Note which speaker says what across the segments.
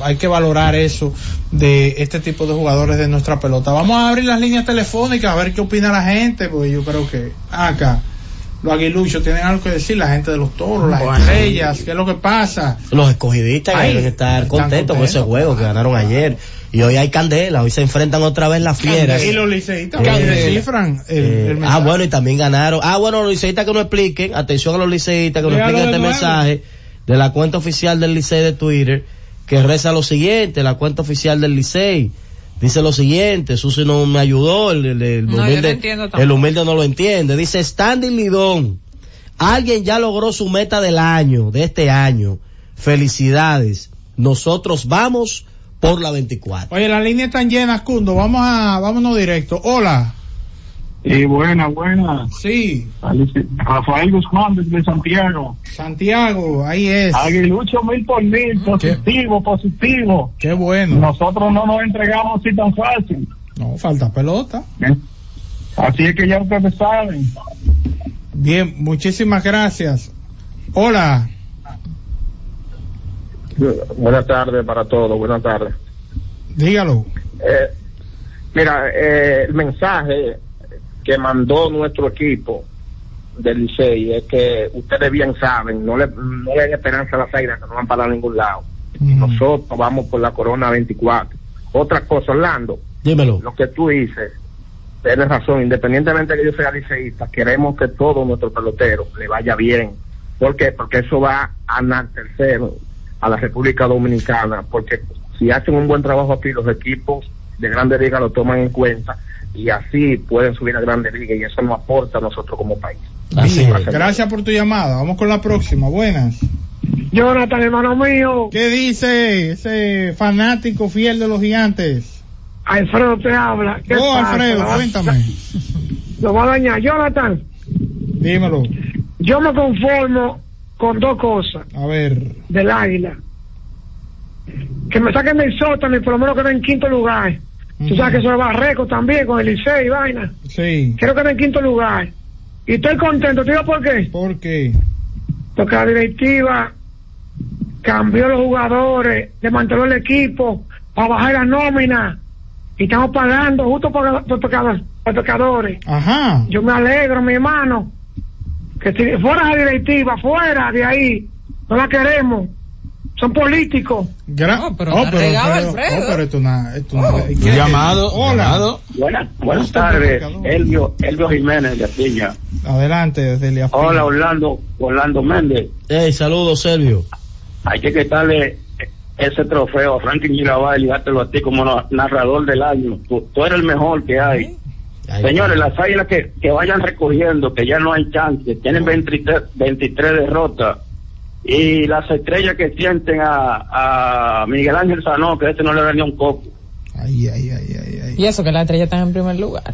Speaker 1: hay que valorar eso de este tipo de jugadores de nuestra pelota. Vamos a abrir las líneas telefónicas a ver qué opina la gente, porque yo creo que acá los aguiluchos tienen algo que decir, la gente de los toros, las estrellas, qué es lo que pasa.
Speaker 2: Los escogidistas deben estar
Speaker 1: están
Speaker 2: contentos con ese
Speaker 1: contentos,
Speaker 2: juego que ganaron ayer. Y hoy hay candela, hoy se enfrentan otra vez las fieras.
Speaker 1: Y los liceístas
Speaker 2: Candela.
Speaker 1: descifran el,
Speaker 2: Eh,
Speaker 1: el
Speaker 2: ah, bueno, y también ganaron. Ah, bueno, los liceístas que nos expliquen, atención a los liceístas que nos expliquen este mensaje de la cuenta oficial del Licey de Twitter, que reza lo siguiente, la cuenta oficial del Licey. Dice lo siguiente, Susi no me ayudó, el, el- el
Speaker 3: No, yo no
Speaker 2: humilde,
Speaker 3: tampoco.
Speaker 2: el humilde no lo entiende. Dice Standing Lidón, alguien ya logró su meta del año, de este año. Felicidades. Nosotros vamos por la 24.
Speaker 1: Oye, las líneas están llenas, Cundo. Vamos a, vámonos directo. Hola.
Speaker 4: Y buena, buena.
Speaker 1: Sí,
Speaker 4: Rafael Guzmán desde Santiago.
Speaker 1: Santiago, ahí es.
Speaker 4: Aguilucho mil por mil, positivo, positivo.
Speaker 1: Qué bueno.
Speaker 4: Nosotros no nos entregamos así tan fácil.
Speaker 1: No, falta pelota.
Speaker 4: ¿eh? Así es que ya ustedes saben.
Speaker 1: Bien, muchísimas gracias. Hola.
Speaker 5: Buenas tardes para todos, buenas tardes.
Speaker 1: Dígalo.
Speaker 5: Eh, mira, eh, el mensaje que mandó nuestro equipo del Licey es que ustedes bien saben, no le, no le den esperanza a las águilas que no van para ningún lado. Nosotros vamos por la Corona 24. Otra cosa, Orlando,
Speaker 2: Dímelo.
Speaker 5: lo que tú dices, tienes razón, independientemente de que yo sea liceísta, queremos que todo nuestro pelotero le vaya bien. ¿Por qué? Porque eso va a enaltecer a la República Dominicana, porque si hacen un buen trabajo aquí, los equipos de Grande Liga lo toman en cuenta y así pueden subir a Grande Liga y eso nos aporta a nosotros como país.
Speaker 1: Gracias por tu llamada. Vamos con la próxima. Buenas.
Speaker 4: Jonathan, hermano mío.
Speaker 1: ¿Qué dice ese fanático fiel de los gigantes?
Speaker 4: Alfredo te habla. ¿Qué
Speaker 1: Oh,
Speaker 4: pasa?
Speaker 1: Alfredo, cuéntame.
Speaker 4: Lo va a dañar. Jonathan,
Speaker 1: Dímelo.
Speaker 4: yo me conformo con dos cosas
Speaker 1: A ver.
Speaker 4: del águila. Que me saquen del sótano y por lo menos queden en quinto lugar. Tú sabes que eso es Barreco también con el Licey y vaina.
Speaker 1: Sí.
Speaker 4: Quiero quedar en quinto lugar. Y estoy contento. ¿Te digo por qué?
Speaker 1: ¿Por qué?
Speaker 4: Porque la directiva cambió los jugadores, desmanteló el equipo para bajar la nómina y estamos pagando justo por, por pecadores. por pecadores.
Speaker 1: Ajá.
Speaker 4: Yo me alegro, mi hermano, que si fuera la directiva, fuera de ahí, no la queremos. Son políticos.
Speaker 1: Gra-
Speaker 3: pero
Speaker 1: oh, pero, pero-
Speaker 3: Alfredo.
Speaker 1: oh, pero esto una, esto una-
Speaker 3: Oh.
Speaker 1: ¿qué?
Speaker 6: Llamado,
Speaker 1: Hola.
Speaker 6: llamado.
Speaker 5: Buenas,
Speaker 1: buenas tardes.
Speaker 5: Elvio, Elvio Jiménez de Astilla.
Speaker 1: Adelante, desde el
Speaker 5: Hola, Orlando, Orlando Méndez.
Speaker 2: Hey, saludos, Servio.
Speaker 5: Hay que quitarle ese trofeo a Franklin Mirabal y dártelo a ti como na- narrador del año. Tú, tú eres el mejor que hay. Señores, las águilas que, que vayan recogiendo, que ya no hay chance, tienen 23, 23 derrotas. Y las estrellas que sienten a, a Miguel Ángel Sanó, que este no le da ni un copo.
Speaker 1: Ay, ay, ay, ay, ay.
Speaker 3: Y eso que la estrella está en primer lugar.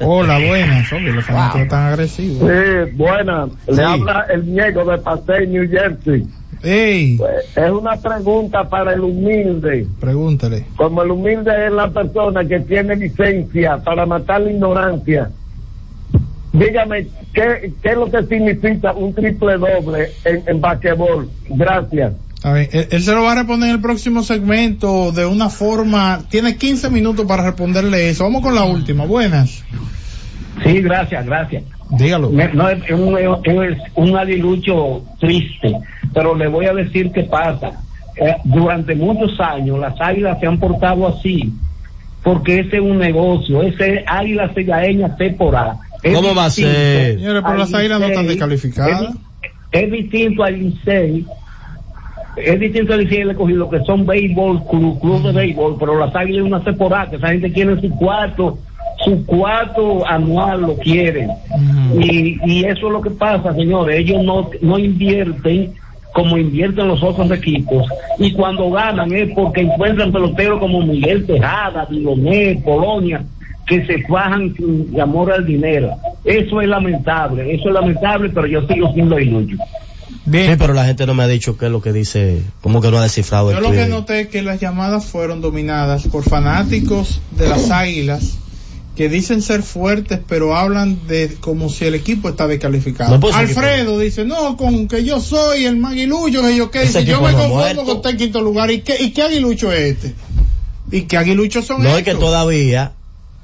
Speaker 1: Hola, buenas. Hombre, los fanáticos
Speaker 3: Wow.
Speaker 1: están agresivos.
Speaker 5: Sí, buenas.
Speaker 1: Sí.
Speaker 5: Le habla el Diego de Pastel, New Jersey.
Speaker 1: Ey,
Speaker 5: Pues, es una pregunta para el humilde.
Speaker 1: pregúntale.
Speaker 5: Como el humilde es la persona que tiene licencia para matar la ignorancia, dígame, ¿qué, qué es lo que significa un triple doble en, en basquetbol? Gracias.
Speaker 1: A ver, él, él se lo va a responder en el próximo segmento de una forma. Tiene 15 minutos para responderle eso. Vamos con la última. Buenas.
Speaker 5: Sí, gracias, gracias.
Speaker 1: Dígalo.
Speaker 5: Me- No, es un, es un aguilucho triste, pero le voy a decir qué pasa. Eh, durante muchos años las águilas se han portado así, porque ese es un negocio, ese águila cegaeña temporada. Es
Speaker 2: ¿Cómo va a
Speaker 5: distinto
Speaker 2: ser?
Speaker 1: Señores, pero
Speaker 5: al
Speaker 1: las águilas no están descalificadas.
Speaker 5: Es, es distinto al Licey, es distinto al Licey y el escogido, que son béisbol, club, club de béisbol, pero las águilas es una temporada, que esa gente quiere su cuarto, su cuarto anual lo quieren. Y, y eso es lo que pasa, señores. Ellos no, no invierten como invierten los otros equipos. Y cuando ganan es porque encuentran peloteros como Miguel Tejada, Diloné, Polonia, que se fajan sin amor al dinero. Eso es lamentable, eso es lamentable, pero yo sigo siendo iluso.
Speaker 1: Bien.
Speaker 2: Sí, pero la gente no me ha dicho qué es lo que dice, como que no ha descifrado el
Speaker 1: Yo lo que noté es que las llamadas fueron dominadas por fanáticos de las águilas que dicen ser fuertes, pero hablan de como si el equipo está descalificado.
Speaker 2: No, pues,
Speaker 1: Alfredo dice, no, con que yo soy el maguilucho, que yo qué, dice, yo me
Speaker 2: no
Speaker 1: conformo con estar en quinto lugar. ¿Y qué, y qué aguilucho es este? ¿Y qué aguiluchos son
Speaker 2: No
Speaker 1: estos?
Speaker 2: es que todavía,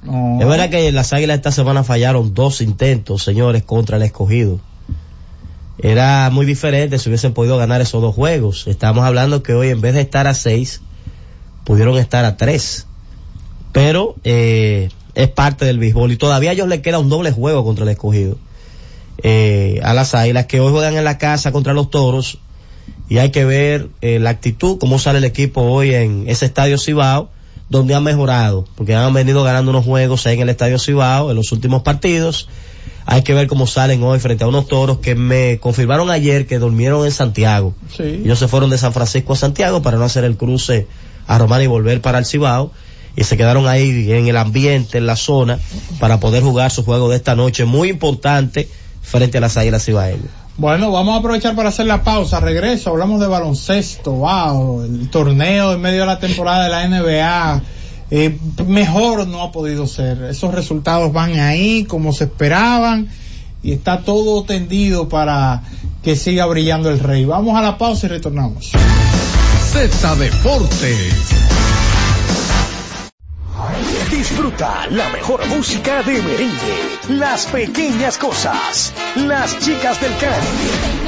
Speaker 2: Es verdad que las águilas esta semana fallaron dos intentos, señores, contra el escogido. Era muy diferente si hubiesen podido ganar esos dos juegos. Estamos hablando que hoy en vez de estar a seis, pudieron estar a tres. Pero eh, es parte del béisbol y todavía a ellos les queda un doble juego contra el escogido. Eh, a las águilas que hoy juegan en la casa contra los toros y hay que ver eh, la actitud, cómo sale el equipo hoy en ese estadio Cibao, donde han mejorado, porque han venido ganando unos juegos ahí en el estadio Cibao en los últimos partidos. Hay que ver cómo salen hoy frente a unos toros que me confirmaron ayer que durmieron en Santiago.
Speaker 1: Sí.
Speaker 2: Ellos se fueron de San Francisco a Santiago para no hacer el cruce a Román y volver para el Cibao. Y se quedaron ahí en el ambiente, en la zona, para poder jugar su juego de esta noche, muy importante, frente a las Águilas Cibaeñas.
Speaker 1: Bueno, vamos a aprovechar para hacer la pausa. Regreso, hablamos de baloncesto, wow, el torneo en medio de la temporada de la NBA. Eh, mejor no ha podido ser. Esos resultados van ahí como se esperaban y está todo tendido para que siga brillando el rey. Vamos a la pausa y retornamos.
Speaker 6: Z Deportes.
Speaker 7: Disfruta la mejor música de merengue, las pequeñas cosas, las chicas del can.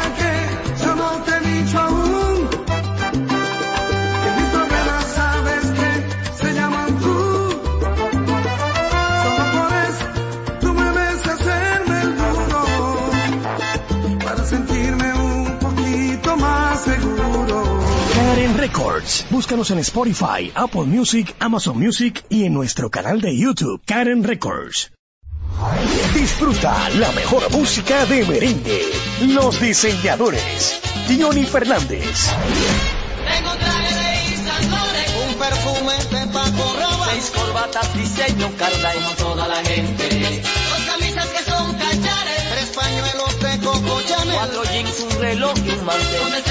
Speaker 7: Records. Búscanos en Spotify, Apple Music, Amazon Music y en nuestro canal de YouTube, Karen Records. Disfruta la mejor música de merengue. Los diseñadores. Johnny Fernández.
Speaker 8: Tengo traje de un perfume de Paco Rabanne, seis corbatas diseño Carla y toda la gente. Dos camisas que son cachares, tres pañuelos de Coco Chanel, cuatro jeans, un reloj y un mantel.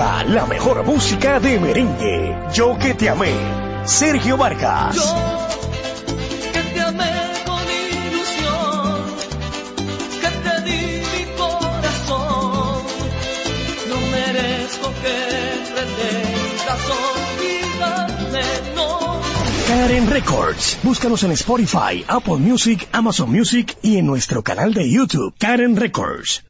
Speaker 7: La mejor música de merengue. Yo que te amé. Sergio Vargas.
Speaker 8: que te amé con ilusión, que te di mi corazón. No merezco que pretendas olvidarme, no.
Speaker 7: Karen Records. Búscanos en Spotify, Apple Music, Amazon Music y en nuestro canal de YouTube, Karen Records.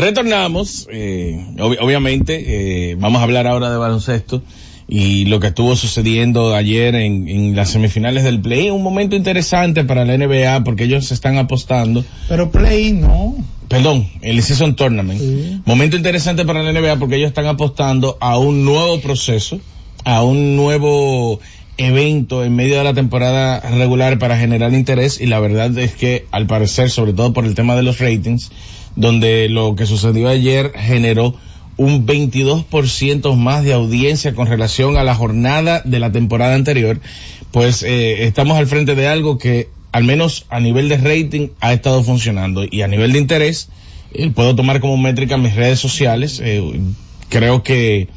Speaker 9: Retornamos, eh, ob- obviamente, eh, vamos a hablar ahora de baloncesto y lo que estuvo sucediendo ayer en, en las semifinales del play, un momento interesante para la NBA porque ellos se están apostando,
Speaker 1: Pero play no.
Speaker 9: perdón, el Season Tournament,
Speaker 1: Sí.
Speaker 9: momento interesante para la NBA porque ellos están apostando a un nuevo proceso, a un nuevo evento en medio de la temporada regular para generar interés y la verdad es que al parecer, sobre todo por el tema de los ratings, donde lo que sucedió ayer generó un 22% más de audiencia con relación a la jornada de la temporada anterior, pues eh, estamos al frente de algo que al menos a nivel de rating ha estado funcionando y a nivel de interés eh, puedo tomar como métrica mis redes sociales. eh, creo que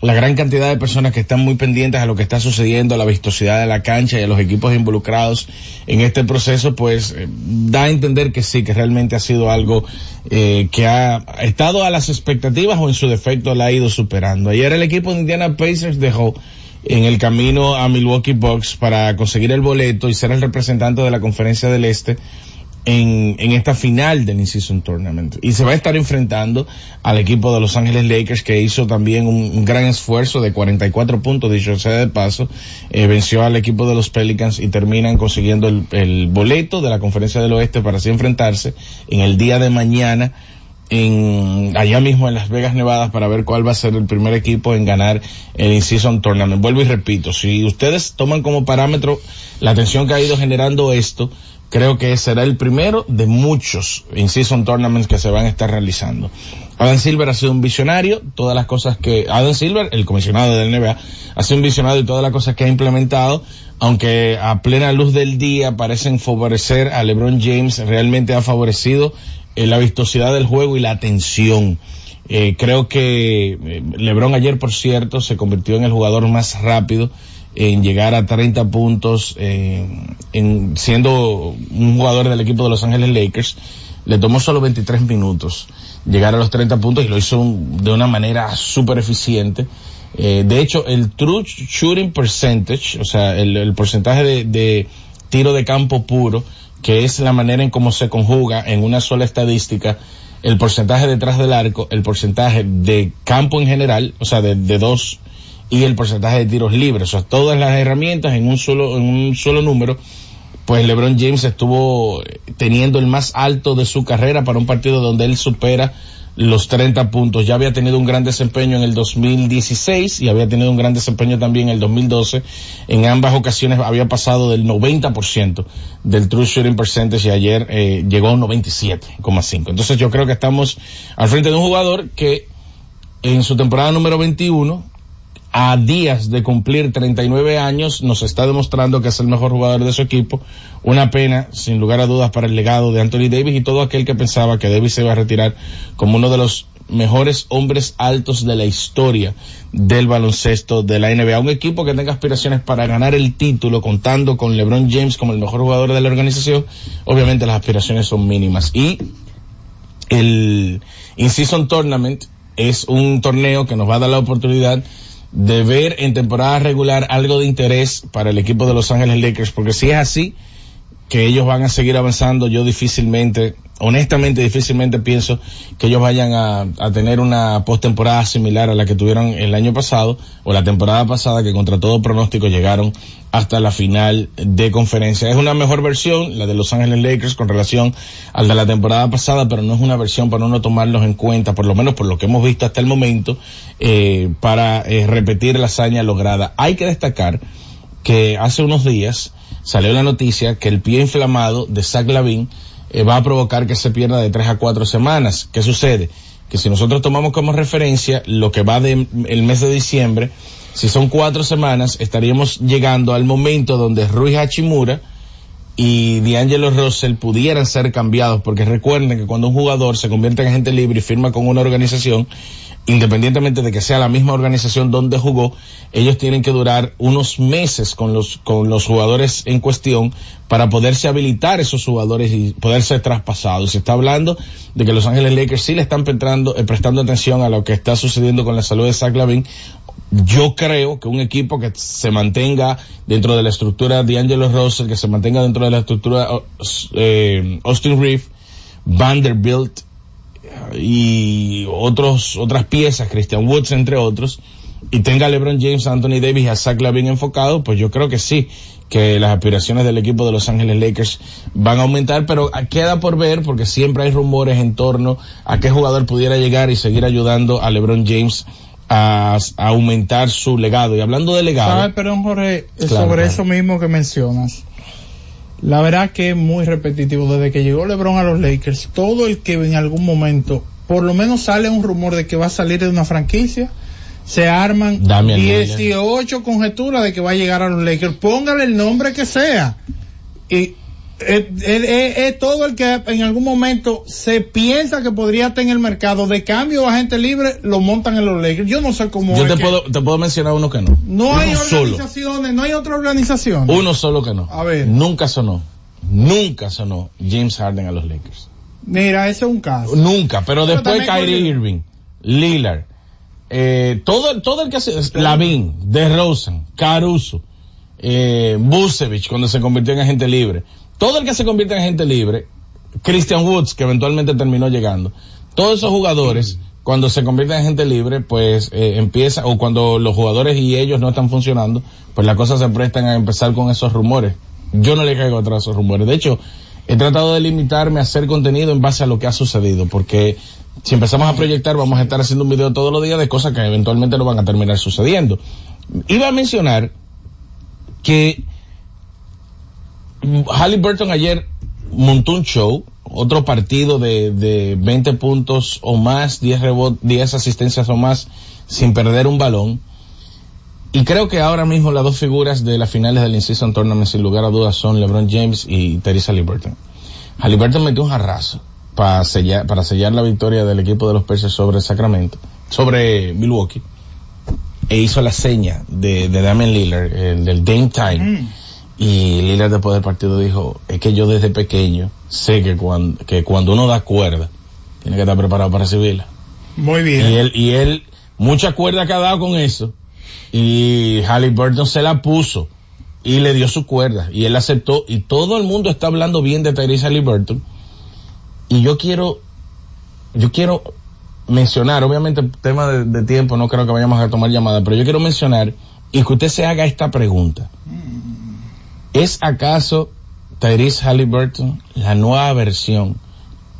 Speaker 9: la gran cantidad de personas que están muy pendientes a lo que está sucediendo, a la vistosidad de la cancha y a los equipos involucrados en este proceso, pues eh, da a entender que sí, que realmente ha sido algo eh, que ha estado a las expectativas o en su defecto la ha ido superando. Ayer el equipo de Indiana Pacers dejó en el camino a Milwaukee Bucks para conseguir el boleto y ser el representante de la conferencia del Este en, esta final del In-Season Tournament. Y se va a estar enfrentando al equipo de Los Ángeles Lakers que hizo también un, gran esfuerzo de 44 puntos, dicho sea de paso, eh, venció al equipo de los Pelicans y terminan consiguiendo el, boleto de la conferencia del oeste para así enfrentarse en el día de mañana en allá mismo en Las Vegas, Nevada, para ver cuál va a ser el primer equipo en ganar el In-Season Tournament. Vuelvo y repito, si ustedes toman como parámetro la atención que ha ido generando esto, creo que será el primero de muchos In-Season Tournaments que se van a estar realizando. Adam Silver ha sido un visionario, todas las cosas que, Adam Silver, el comisionado del NBA, ha sido un visionario y todas las cosas que ha implementado, aunque a plena luz del día parecen favorecer a LeBron James, realmente ha favorecido eh, la vistosidad del juego y la atención. Eh, creo que eh, LeBron ayer, por cierto, se convirtió en el jugador más rápido en llegar a 30 puntos, eh, en, siendo un jugador del equipo de Los Ángeles Lakers. Le tomó solo 23 minutos llegar a los 30 puntos y lo hizo un- de una manera súper eficiente. Eh, de hecho, el true shooting percentage, o sea, el, el porcentaje de, de tiro de campo puro, que es la manera en cómo se conjuga en una sola estadística, el porcentaje detrás del arco, el porcentaje de campo en general, o sea, de, de dos, y el porcentaje de tiros libres, o sea, todas las herramientas en un solo, en un solo número, pues LeBron James estuvo teniendo el más alto de su carrera para un partido donde él supera los 30 puntos. Ya había tenido un gran desempeño en el 2016 y había tenido un gran desempeño también en el 2012. En ambas ocasiones había pasado del 90% del true shooting percentage y ayer eh, llegó a un 97,5. Entonces yo creo que estamos al frente de un jugador que en su temporada número 21 a días de cumplir 39 años, nos está demostrando que es el mejor jugador de su equipo. Una pena, sin lugar a dudas, para el legado de Anthony Davis y todo aquel que pensaba que Davis se iba a retirar como uno de los mejores hombres altos de la historia del baloncesto de la NBA. Un equipo que tenga aspiraciones para ganar el título, contando con LeBron James como el mejor jugador de la organización, obviamente las aspiraciones son mínimas. Y el In-Season Tournament es un torneo que nos va a dar la oportunidad de ver en temporada regular algo de interés para el equipo de Los Ángeles Lakers, porque si es así, que ellos van a seguir avanzando, yo difícilmente, honestamente difícilmente pienso que ellos vayan a, tener una postemporada similar a la que tuvieron el año pasado o la temporada pasada que contra todo pronóstico llegaron hasta la final de conferencia. Es una mejor versión, la de Los Ángeles Lakers con relación al de la temporada pasada, pero no es una versión para uno tomarlos en cuenta, por lo menos por lo que hemos visto hasta el momento, eh, para eh, repetir la hazaña lograda. Hay que destacar que hace unos días salió la noticia que el pie inflamado de Zach Lavin eh, va a provocar que se pierda de tres a cuatro semanas. ¿Qué sucede? Que si nosotros tomamos como referencia lo que va del el mes de diciembre, si son cuatro semanas, estaríamos llegando al momento donde Rui Hachimura y D'Angelo Russell pudieran ser cambiados, porque recuerden que cuando un jugador se convierte en agente libre y firma con una organización, independientemente de que sea la misma organización donde jugó, ellos tienen que durar unos meses con los, con los jugadores en cuestión para poderse habilitar esos jugadores y poder ser traspasados. Se está hablando de que Los Ángeles Lakers sí le están prestando, eh, prestando atención a lo que está sucediendo con la salud de Zach Lavin. Yo creo que un equipo que se mantenga dentro de la estructura de Angelo Russell, que se mantenga dentro de la estructura eh, Austin Reeve, Vanderbilt, y otros otras piezas, Christian Woods entre otros, y tenga a LeBron James, Anthony Davis y a Zach Lavin enfocado, pues yo creo que sí, que las aspiraciones del equipo de Los Ángeles Lakers van a aumentar, pero queda por ver porque siempre hay rumores en torno a qué jugador pudiera llegar y seguir ayudando a LeBron James a, a aumentar su legado. Y hablando de legado,
Speaker 1: ¿Sabes, perdón, Jorge?
Speaker 9: Claro,
Speaker 1: sobre
Speaker 9: claro.
Speaker 1: eso mismo que mencionas. La verdad que es muy repetitivo. Desde que llegó LeBron a los Lakers, todo el que en algún momento, por lo menos sale un rumor de que va a salir de una franquicia, se arman
Speaker 9: Damian Lillard.
Speaker 1: 18 conjeturas de que va a llegar a los Lakers. Póngale el nombre que sea. Y es, es- es- es todo el que en algún momento se piensa que podría estar en el mercado de cambio a gente libre, lo montan en los Lakers. Yo no sé cómo
Speaker 9: yo
Speaker 1: es
Speaker 9: te
Speaker 1: que-
Speaker 9: puedo, te puedo mencionar uno que no.
Speaker 1: no hay
Speaker 9: uno solo.
Speaker 1: organizaciones, no hay otra organización.
Speaker 9: Uno solo que no.
Speaker 1: A ver.
Speaker 9: Nunca sonó. Nunca sonó James Harden a los Lakers.
Speaker 1: Mira, ese es un caso.
Speaker 9: Nunca, pero
Speaker 1: Pero
Speaker 9: después Kyrie Irving, Lillard, eh, todo, todo el que hace, Lavin, DeRozan, Caruso, eh, Busevich cuando se convirtió en agente libre, todo el que se convierte en agente libre, Christian Woods que eventualmente terminó llegando, todos esos jugadores cuando se convierten en agente libre, pues eh, empieza, o cuando los jugadores y ellos no están funcionando, pues las cosas se prestan a empezar con esos rumores. Yo no le caigo atrás a esos rumores. De hecho, he tratado de limitarme a hacer contenido en base a lo que ha sucedido, porque si empezamos a proyectar vamos a estar haciendo un video todos los días de cosas que eventualmente no van a terminar sucediendo. Iba a mencionar que Halliburton ayer montó un show, otro partido de, de 20 puntos o más, 10 rebotes, 10 asistencias o más, sin perder un balón. Y creo que ahora mismo las dos figuras de las finales del In-Season Tournament, sin lugar a dudas, son LeBron James y Teresa Halliburton. Halliburton metió un jarrazo para sellar, para sellar la victoria del equipo de los Pacers sobre Sacramento, sobre Milwaukee, e hizo la seña de, de Damian Lillard, el del Dame Time. Y Lillard después del partido dijo, es que yo desde pequeño sé que cuando, que cuando uno da cuerda, tiene que estar preparado para recibirla.
Speaker 1: Muy
Speaker 9: Y
Speaker 1: bien.
Speaker 9: él, y él, mucha cuerda que ha dado con eso. Y Halliburton se la puso y le dio su cuerda. Y él aceptó. Y todo el mundo está hablando bien de Tyrese Halliburton. Y yo quiero, yo quiero mencionar, obviamente tema de, de tiempo, no creo que vayamos a tomar llamada, pero yo quiero mencionar y que usted se haga esta pregunta. ¿Es acaso Tyrese Halliburton la nueva versión,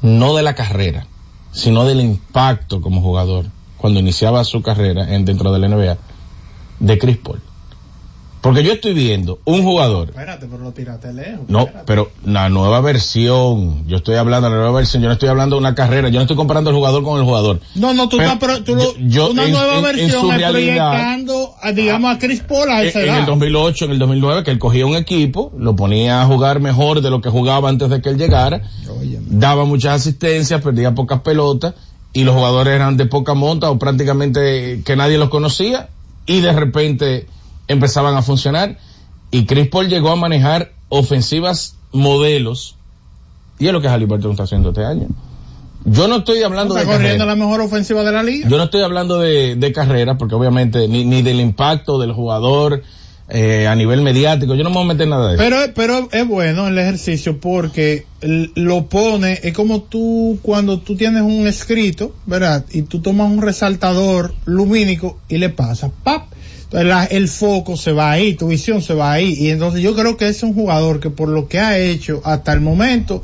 Speaker 9: no de la carrera, sino del impacto como jugador, cuando iniciaba su carrera en, dentro de la NBA, de Chris Paul? Porque yo estoy viendo un jugador
Speaker 1: Espérate, pero lo tiraste lejos.
Speaker 9: no,
Speaker 1: espérate.
Speaker 9: pero la nueva versión, yo estoy hablando de la nueva versión, yo no estoy hablando de una carrera, yo no estoy comparando el jugador con el jugador.
Speaker 1: No, no, tú
Speaker 9: Pero
Speaker 1: estás, pero tú lo,
Speaker 9: yo-
Speaker 1: una
Speaker 9: en-
Speaker 1: nueva
Speaker 9: en- en
Speaker 1: versión
Speaker 9: su realidad-
Speaker 1: proyectando, a, digamos, a Chris Paul a
Speaker 9: En,
Speaker 1: esa
Speaker 9: en
Speaker 1: edad.
Speaker 9: el 2008, en el 2009, que él cogía un equipo, lo ponía a jugar mejor de lo que jugaba antes de que él llegara, daba muchas asistencias, perdía pocas pelotas, y los jugadores eran de poca monta o prácticamente que nadie los conocía, y de repente empezaban a funcionar. Y Chris Paul llegó a manejar ofensivas modelos, y es lo que Halliburton está haciendo este año. Yo no estoy hablando
Speaker 1: está
Speaker 9: de
Speaker 1: corriendo
Speaker 9: carrera.
Speaker 1: la mejor ofensiva de la liga.
Speaker 9: Yo no estoy hablando de, de carrera, porque obviamente ni, ni del impacto del jugador eh, a nivel mediático, yo no me voy a meter nada de eso.
Speaker 1: Pero, pero es bueno el ejercicio porque lo pone, es como tú cuando tú tienes un escrito, ¿verdad? Y tú tomas un resaltador lumínico y le pasas, ¡pap! Entonces la- el foco se va ahí, tu visión se va ahí. Y entonces yo creo que es un jugador que por lo que ha hecho hasta el momento,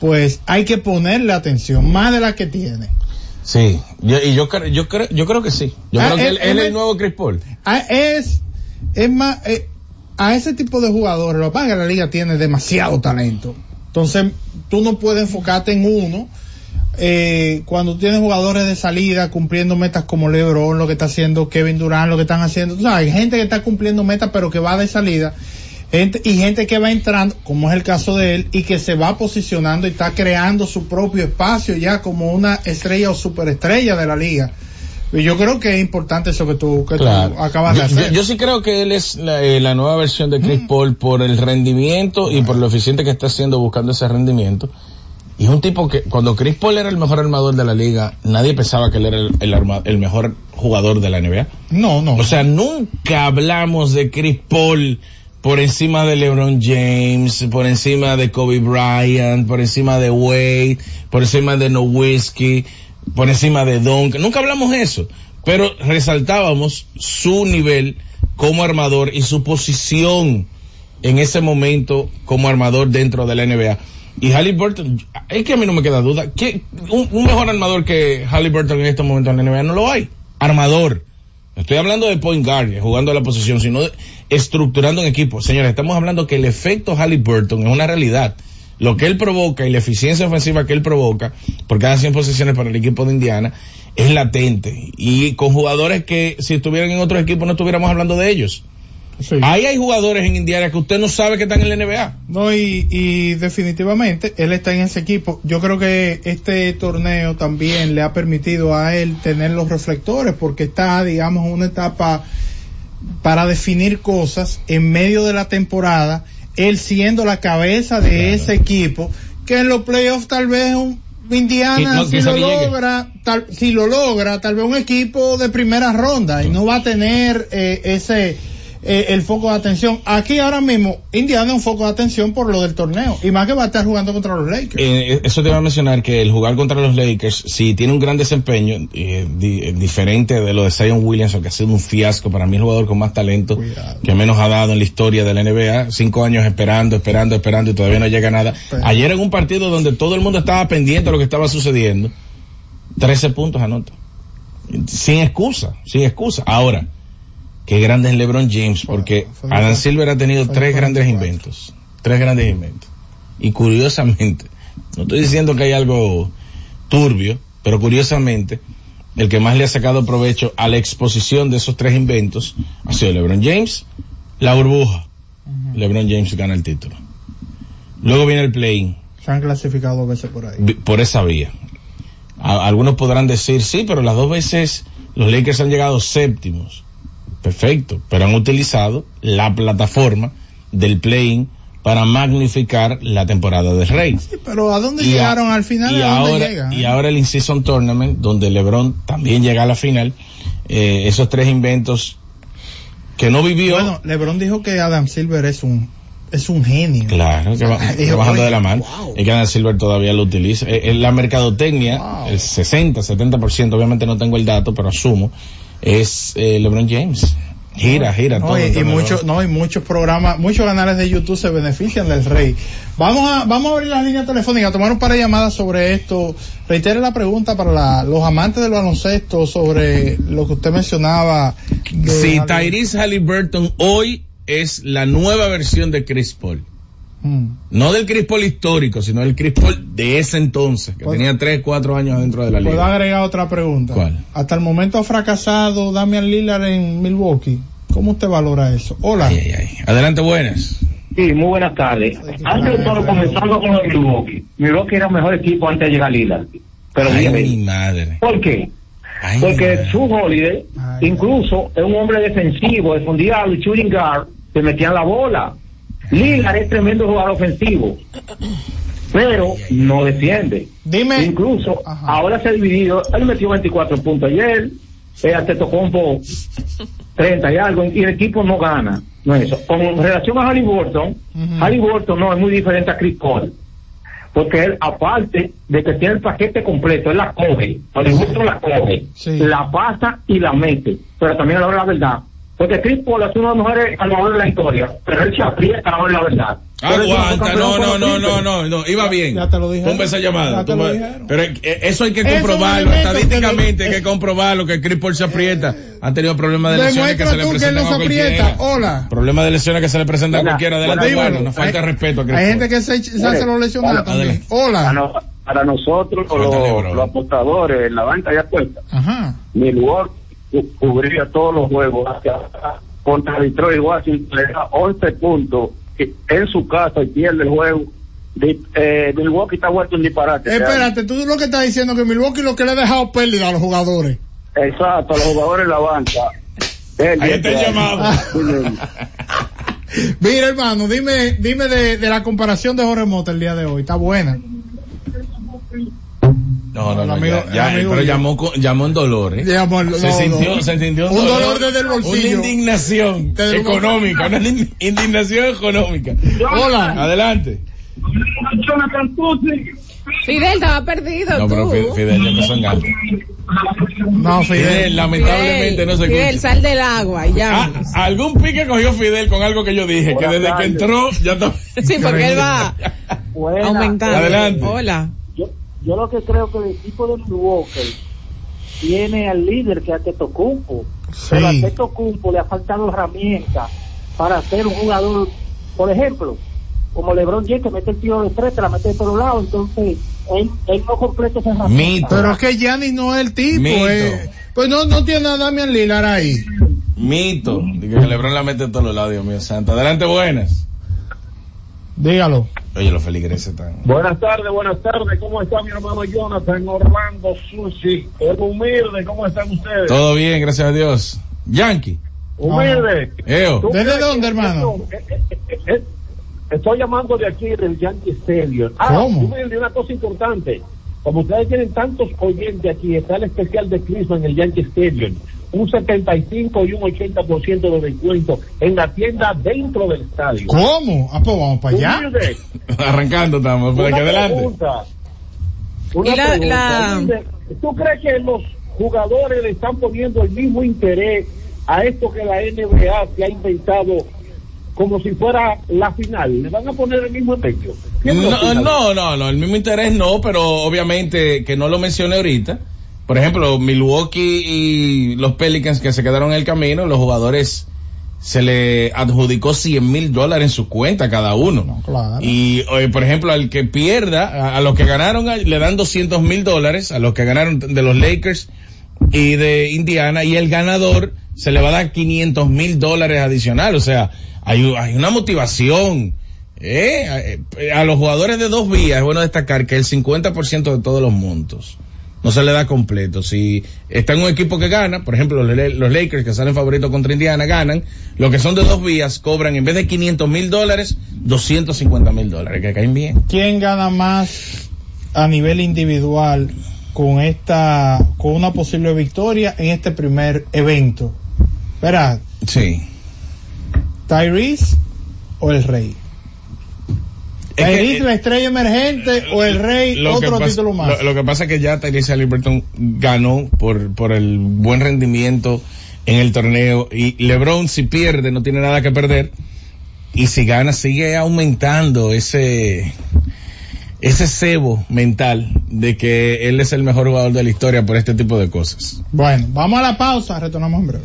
Speaker 1: pues hay que ponerle atención, más de la que tiene.
Speaker 9: Sí, yo, y yo, creo- yo, creo, yo creo que sí. Yo
Speaker 1: Ah,
Speaker 9: creo que
Speaker 1: él-
Speaker 9: él, él
Speaker 1: él
Speaker 9: es el nuevo Chris Paul.
Speaker 1: Ah, es, es más, eh, a ese tipo de jugadores, lo que pasa es que la liga tiene demasiado talento. Entonces, tú no puedes enfocarte en uno. Eh, cuando tienes jugadores de salida cumpliendo metas como LeBron, lo que está haciendo Kevin Durant, lo que están haciendo, sabes, hay gente que está cumpliendo metas pero que va de salida, gente, y gente que va entrando, como es el caso de él, y que se va posicionando y está creando su propio espacio ya como una estrella o superestrella de la liga. Y yo creo que es importante eso que tú, que
Speaker 9: Claro.
Speaker 1: tú acabas de hacer.
Speaker 9: Yo, yo sí creo que él es la, eh, la nueva versión de Chris Paul por el rendimiento y por lo eficiente que está haciendo buscando ese rendimiento. Y es un tipo que cuando Chris Paul era el mejor armador de la liga, nadie pensaba que él era el, el arma- el mejor jugador de la NBA.
Speaker 1: No, no.
Speaker 9: O sea, nunca hablamos de Chris Paul por encima de LeBron James, por encima de Kobe Bryant, por encima de Wade, por encima de Nowitzki, por encima de Duncan. Nunca hablamos eso. Pero resaltábamos su nivel como armador y su posición en ese momento como armador dentro de la NBA. Y Halliburton, es que a mí no me queda duda, que un, un mejor armador que Halliburton en este momento en la NBA no lo hay. Armador. Estoy hablando de point guard, eh, jugando a la posición, sino de- estructurando un equipo. Señores, estamos hablando que el efecto Halliburton es una realidad. Lo que él provoca y la eficiencia ofensiva que él provoca por cada 100 posiciones para el equipo de Indiana es latente. Y con jugadores que si estuvieran en otros equipos no estuviéramos hablando de ellos.
Speaker 1: Sí.
Speaker 9: Ahí hay jugadores en Indiana que usted no sabe que están en la NBA.
Speaker 1: No, y, y definitivamente él está en ese equipo. Yo creo que este torneo también le ha permitido a él tener los reflectores porque está, digamos, en una etapa para definir cosas en medio de la temporada, él siendo la cabeza de ese equipo, que en los playoffs tal vez un Indiana
Speaker 9: Sí, no,
Speaker 1: si lo logra, tal, si lo logra, tal vez un equipo de primera ronda y no va a tener eh, ese eh, el foco de atención. Aquí ahora mismo Indiana es un foco de atención por lo del torneo y más que va a estar jugando contra los Lakers.
Speaker 9: Eh, eso te iba a mencionar que el jugar contra los Lakers, si tiene un gran desempeño, eh, di- eh, diferente de lo de Zion Williamson, que ha sido un fiasco, para mí el jugador con más talento
Speaker 1: Cuidado.
Speaker 9: que menos ha dado en la historia de la NBA, cinco años esperando, esperando, esperando y todavía no llega nada. Ayer en un partido donde todo el mundo estaba pendiente de lo que estaba sucediendo, 13 puntos anota. Sin excusa, sin excusa. Ahora, qué grande es LeBron James, porque Adam Silver ha tenido tres grandes inventos. Tres grandes inventos. Y curiosamente, no estoy diciendo que hay algo turbio, pero curiosamente, el que más le ha sacado provecho a la exposición de esos tres inventos ha sido LeBron James, la burbuja. LeBron James gana el título. Luego viene el play
Speaker 1: Se han clasificado dos veces por ahí.
Speaker 9: por esa vía. A- algunos podrán decir, sí, pero las dos veces los Lakers han llegado séptimos. Perfecto, pero han utilizado la plataforma del play para magnificar la temporada del Rey.
Speaker 1: Sí, pero ¿a dónde
Speaker 9: Y a-
Speaker 1: llegaron al final?
Speaker 9: y
Speaker 1: ¿A dónde
Speaker 9: ahora,
Speaker 1: llegan?
Speaker 9: y ahora el In-Season Tournament, donde LeBron también llega a la final, eh, esos tres inventos que no vivió.
Speaker 1: Bueno, LeBron dijo que Adam Silver es un es un genio.
Speaker 9: Claro, que va,
Speaker 1: Dijo,
Speaker 9: bajando
Speaker 1: oye,
Speaker 9: de la mano.
Speaker 1: wow.
Speaker 9: Y que Adam Silver todavía lo utiliza. Eh, eh, la mercadotecnia,
Speaker 1: Wow.
Speaker 9: el 60, 70%, obviamente no tengo el dato, pero asumo, es eh, LeBron James. Gira, gira
Speaker 1: No,
Speaker 9: todo.
Speaker 1: y, muchos, no, y muchos programas, muchos canales de YouTube se benefician del rey. Vamos a, vamos a abrir las líneas telefónicas, tomar un par de llamadas sobre esto. Reitere la pregunta para la- los amantes del baloncesto sobre lo que usted mencionaba. de-
Speaker 9: Si Tyrese Halliburton hoy es la nueva versión de Chris Paul.
Speaker 1: Mm.
Speaker 9: No del Chris Paul histórico, sino del Chris Paul de ese entonces, que
Speaker 1: Pues-
Speaker 9: tenía 3, 4 años dentro de la
Speaker 1: Puedo
Speaker 9: liga.
Speaker 1: agregar otra pregunta.
Speaker 9: ¿Cuál?
Speaker 1: Hasta el momento ha fracasado Damian Lillard en Milwaukee. ¿Cómo usted valora eso? Hola.
Speaker 9: Ay, ay, ay. Adelante, buenas.
Speaker 5: Sí, muy buenas tardes. Antes de todo, comenzando con el Milwaukee. Milwaukee era el mejor equipo antes de llegar a Lillard. Pero
Speaker 9: Ay, mi madre.
Speaker 5: ¿por qué?
Speaker 9: Ay,
Speaker 5: Porque su Holiday,
Speaker 1: Ay,
Speaker 5: incluso es un hombre defensivo, defendía al shooting guard, se metían la bola. Lillard es tremendo jugador ofensivo, pero no defiende.
Speaker 1: Dime.
Speaker 5: Incluso
Speaker 1: Ajá.
Speaker 5: ahora se ha dividido, él metió 24 puntos ayer, eh, Antetokounmpo 30 y algo, y el equipo no gana. No es eso. Con relación a Halliburton,
Speaker 1: Ujú.
Speaker 5: Halliburton no es muy diferente a Chris Paul. Porque él, aparte de que tiene el paquete completo, él la coge, Halliburton la coge,
Speaker 1: Sí.
Speaker 5: la pasa y la mete. Pero también a la hora de la verdad, Porque Chris Paul es uno de los mejores ganadores de la historia, pero él se aprieta ahora la verdad.
Speaker 9: Aguanta, no, no, no, no, no, no, iba bien.
Speaker 1: Ya te lo dije.
Speaker 9: Tumba esa llamada.
Speaker 1: Ya te
Speaker 9: tumba-
Speaker 1: lo dijeron.
Speaker 9: Pero eh, eso hay que comprobarlo, estadísticamente hay que comprobarlo, que Chris Paul se aprieta. Han tenido problemas de lesiones que se le presentan
Speaker 1: no
Speaker 9: a
Speaker 1: se
Speaker 9: cualquiera.
Speaker 1: aprieta. Hola.
Speaker 9: Problemas de lesiones que se le presentan a cualquiera. Adelante, bueno, nos falta
Speaker 1: Hay-
Speaker 9: respeto a Chris
Speaker 1: Hay gente que se, se hace los lesionados también. Hola.
Speaker 5: para nosotros, los, apostadores en la banca de apuestas,
Speaker 1: Ajá.
Speaker 5: Milwaukee cubría todos los juegos contra Detroit Washington le da 11 puntos en su casa y pierde el juego. Di- eh, Milwaukee está vuelto un disparate.
Speaker 1: Espérate, tú lo que estás diciendo que Milwaukee lo que le ha dejado pérdida a los jugadores.
Speaker 5: Exacto, los jugadores en la banca.
Speaker 9: Ahí está el llamado.
Speaker 1: Mira, hermano, dime, dime de, de la comparación de Jorge Mota el día de hoy. Está buena.
Speaker 9: No, no, no,
Speaker 1: amigo-
Speaker 9: ya, ya,
Speaker 1: el amigo
Speaker 9: pero llamó, con- llamó en dolor, ¿eh?
Speaker 1: Llamó
Speaker 9: se,
Speaker 1: no,
Speaker 9: sintió,
Speaker 1: no.
Speaker 9: se sintió
Speaker 1: Un dolor desde el bolsillo.
Speaker 9: Una indignación
Speaker 1: Desde
Speaker 9: económica, una in- indignación económica.
Speaker 1: Hola.
Speaker 9: Adelante.
Speaker 3: Fidel estaba perdido.
Speaker 9: No, pero
Speaker 3: tú.
Speaker 9: Fidel, Fidel ya empezó en gato.
Speaker 1: No,
Speaker 9: Fidel,
Speaker 1: Fidel.
Speaker 9: lamentablemente no se
Speaker 3: Fidel,
Speaker 9: escucha.
Speaker 3: sal del agua y ya.
Speaker 9: Ah, algún pique cogió Fidel con algo que yo dije, que desde que entró ya está.
Speaker 3: sí, porque él va aumentando.
Speaker 9: Adelante.
Speaker 3: Hola.
Speaker 5: Yo, lo que creo que el equipo de Milwaukee tiene al líder que es Antetokounmpo. Pero a
Speaker 1: Sí.
Speaker 5: Antetokounmpo le ha faltado herramientas para ser un jugador, por ejemplo, como LeBron James que mete el tiro de tres, te la mete de todos lados, entonces él, él no completa esa herramienta.
Speaker 9: Mito.
Speaker 1: Pero es que Giannis no es el tipo.
Speaker 9: Mito.
Speaker 1: eh. Pues no, no tiene a Damian Lillard ahí.
Speaker 9: Mito. Digo que Lebron la mete de todos los lados, Dios mío santo. Adelante, buenas.
Speaker 1: Dígalo.
Speaker 9: Oye, los feligreses están.
Speaker 5: Buenas tardes, buenas tardes. ¿Cómo está mi hermano Jonathan Orlando Susi? El humilde, ¿cómo están ustedes?
Speaker 9: Todo bien, gracias a Dios. Yankee.
Speaker 5: Humilde.
Speaker 9: Eo.
Speaker 5: ¿Tú
Speaker 1: ¿Desde dónde,
Speaker 5: que
Speaker 1: hermano?
Speaker 5: eh, eh, eh, Estoy llamando de aquí del Yankee Stadium. Ah,
Speaker 1: ¿Cómo?
Speaker 5: humilde, una cosa importante. Como ustedes tienen tantos oyentes aquí, está el especial de Christmas en el Yankee Stadium. Un 75 y un 80% de descuento en la tienda dentro del estadio.
Speaker 1: ¿Cómo? Ah, pues vamos para allá.
Speaker 9: Arrancando estamos, por aquí
Speaker 5: una
Speaker 9: adelante.
Speaker 5: pregunta. Una
Speaker 3: Y la-
Speaker 5: pregunta.
Speaker 3: la-
Speaker 5: ¿Tú crees que los jugadores le están poniendo el mismo interés a esto que la NBA se ha inventado como si fuera la final? ¿Le van a poner el mismo empeño? ¿Quién lo
Speaker 9: No, no, no, no, el mismo interés no, pero obviamente que no lo mencioné ahorita. Por ejemplo, Milwaukee y los Pelicans que se quedaron en el camino, los jugadores se le adjudicó 100 mil dólares en su cuenta cada uno.
Speaker 1: claro.
Speaker 9: Y, eh, por ejemplo, al que pierda, a, a los que ganaron a- le dan 200 mil dólares, a los que ganaron de los Lakers y de Indiana, y el ganador se le va a dar 500 mil dólares adicional. O sea, hay, hay una motivación. ¿eh? A, los jugadores de dos vías es bueno destacar que el 50% de todos los montos no se le da completo. Si está en un equipo que gana, por ejemplo, los, Lakers que salen favoritos contra Indiana ganan, los que son de dos vías cobran en vez de 500 mil dólares, 250 mil dólares, que caen bien.
Speaker 1: ¿Quién gana más a nivel individual con esta, con una posible victoria en este primer evento? Verá,
Speaker 9: Sí.
Speaker 1: Tyrese o el Rey.
Speaker 9: Es
Speaker 1: Tyrese
Speaker 9: eh,
Speaker 1: la estrella emergente o el Rey
Speaker 9: Lo
Speaker 1: otro
Speaker 9: pasa-
Speaker 1: título más.
Speaker 9: Lo, lo que pasa es que ya Tyrese Halliburton ganó por, por el buen rendimiento en el torneo y LeBron si pierde no tiene nada que perder y si gana sigue aumentando ese ese cebo mental de que él es el mejor jugador de la historia por este tipo de cosas.
Speaker 1: Bueno, vamos a la pausa, retornamos en breve.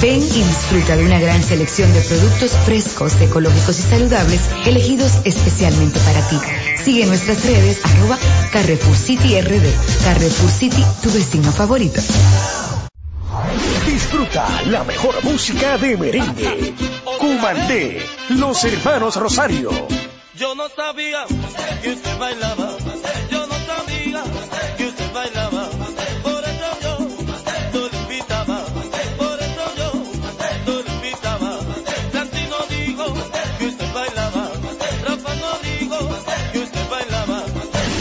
Speaker 10: Ven y disfruta de una gran selección de productos frescos, ecológicos y saludables elegidos especialmente para ti. Sigue nuestras redes arroba Carrefour City RD. Carrefour City, tu vecino favorito.
Speaker 7: Disfruta la mejor música de merengue. Cumandé, los hermanos Rosario.
Speaker 11: Yo no sabía que usted bailaba.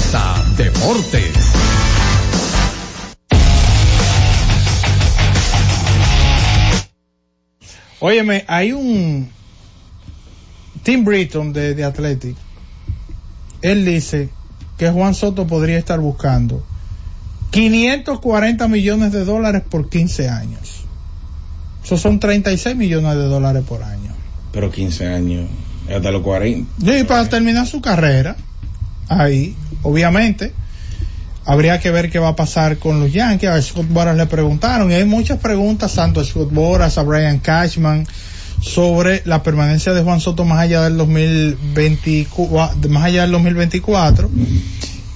Speaker 6: Z Deportes.
Speaker 1: Óyeme, hay un Tim Britton de, de Athletic. Él dice que Juan Soto podría estar buscando 540 millones de dólares por 15 años. Eso son 36 millones de dólares por año.
Speaker 9: Pero 15 años, hasta los 40.
Speaker 1: Y para terminar su carrera, ahí, obviamente, habría que ver qué va a pasar con los Yankees. A Scott Boras le preguntaron, y hay muchas preguntas, tanto a Scott Boras, a Brian Cashman, sobre la permanencia de Juan Soto más allá del 2024, más allá del 2024.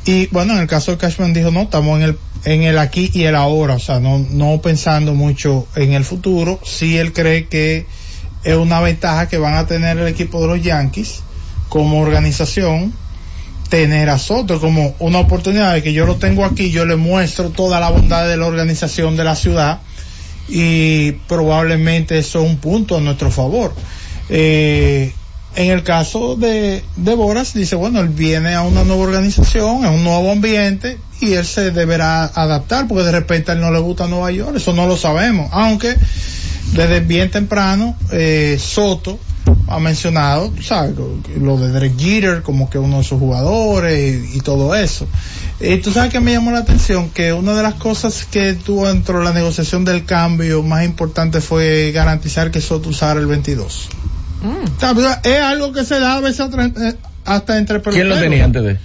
Speaker 1: Y bueno, en el caso de Cashman dijo, no, estamos en el, en el aquí y el ahora, o sea, no, no pensando mucho en el futuro. Si él cree que es una ventaja que van a tener el equipo de los Yankees como organización, tener a Soto como una oportunidad de que yo lo tengo aquí, yo le muestro toda la bondad de la organización de la ciudad y probablemente eso es un punto a nuestro favor. Eh, en el caso de, de Boras, dice, bueno, él viene a una nueva organización, a un nuevo ambiente y él se deberá adaptar porque de repente a él no le gusta Nueva York, eso no lo sabemos, aunque desde bien temprano eh, Soto ha mencionado, ¿sabes? Lo, de Derek Jeter como que uno de sus jugadores y, y todo eso. Y tú sabes que me llamó la atención que una de las cosas que tuvo dentro de la negociación del cambio más importante fue garantizar que Soto usara el 22. O sea, Es algo que se da a veces eh, hasta entre
Speaker 9: ¿Quién lo
Speaker 1: peloteros.
Speaker 9: tenía antes de?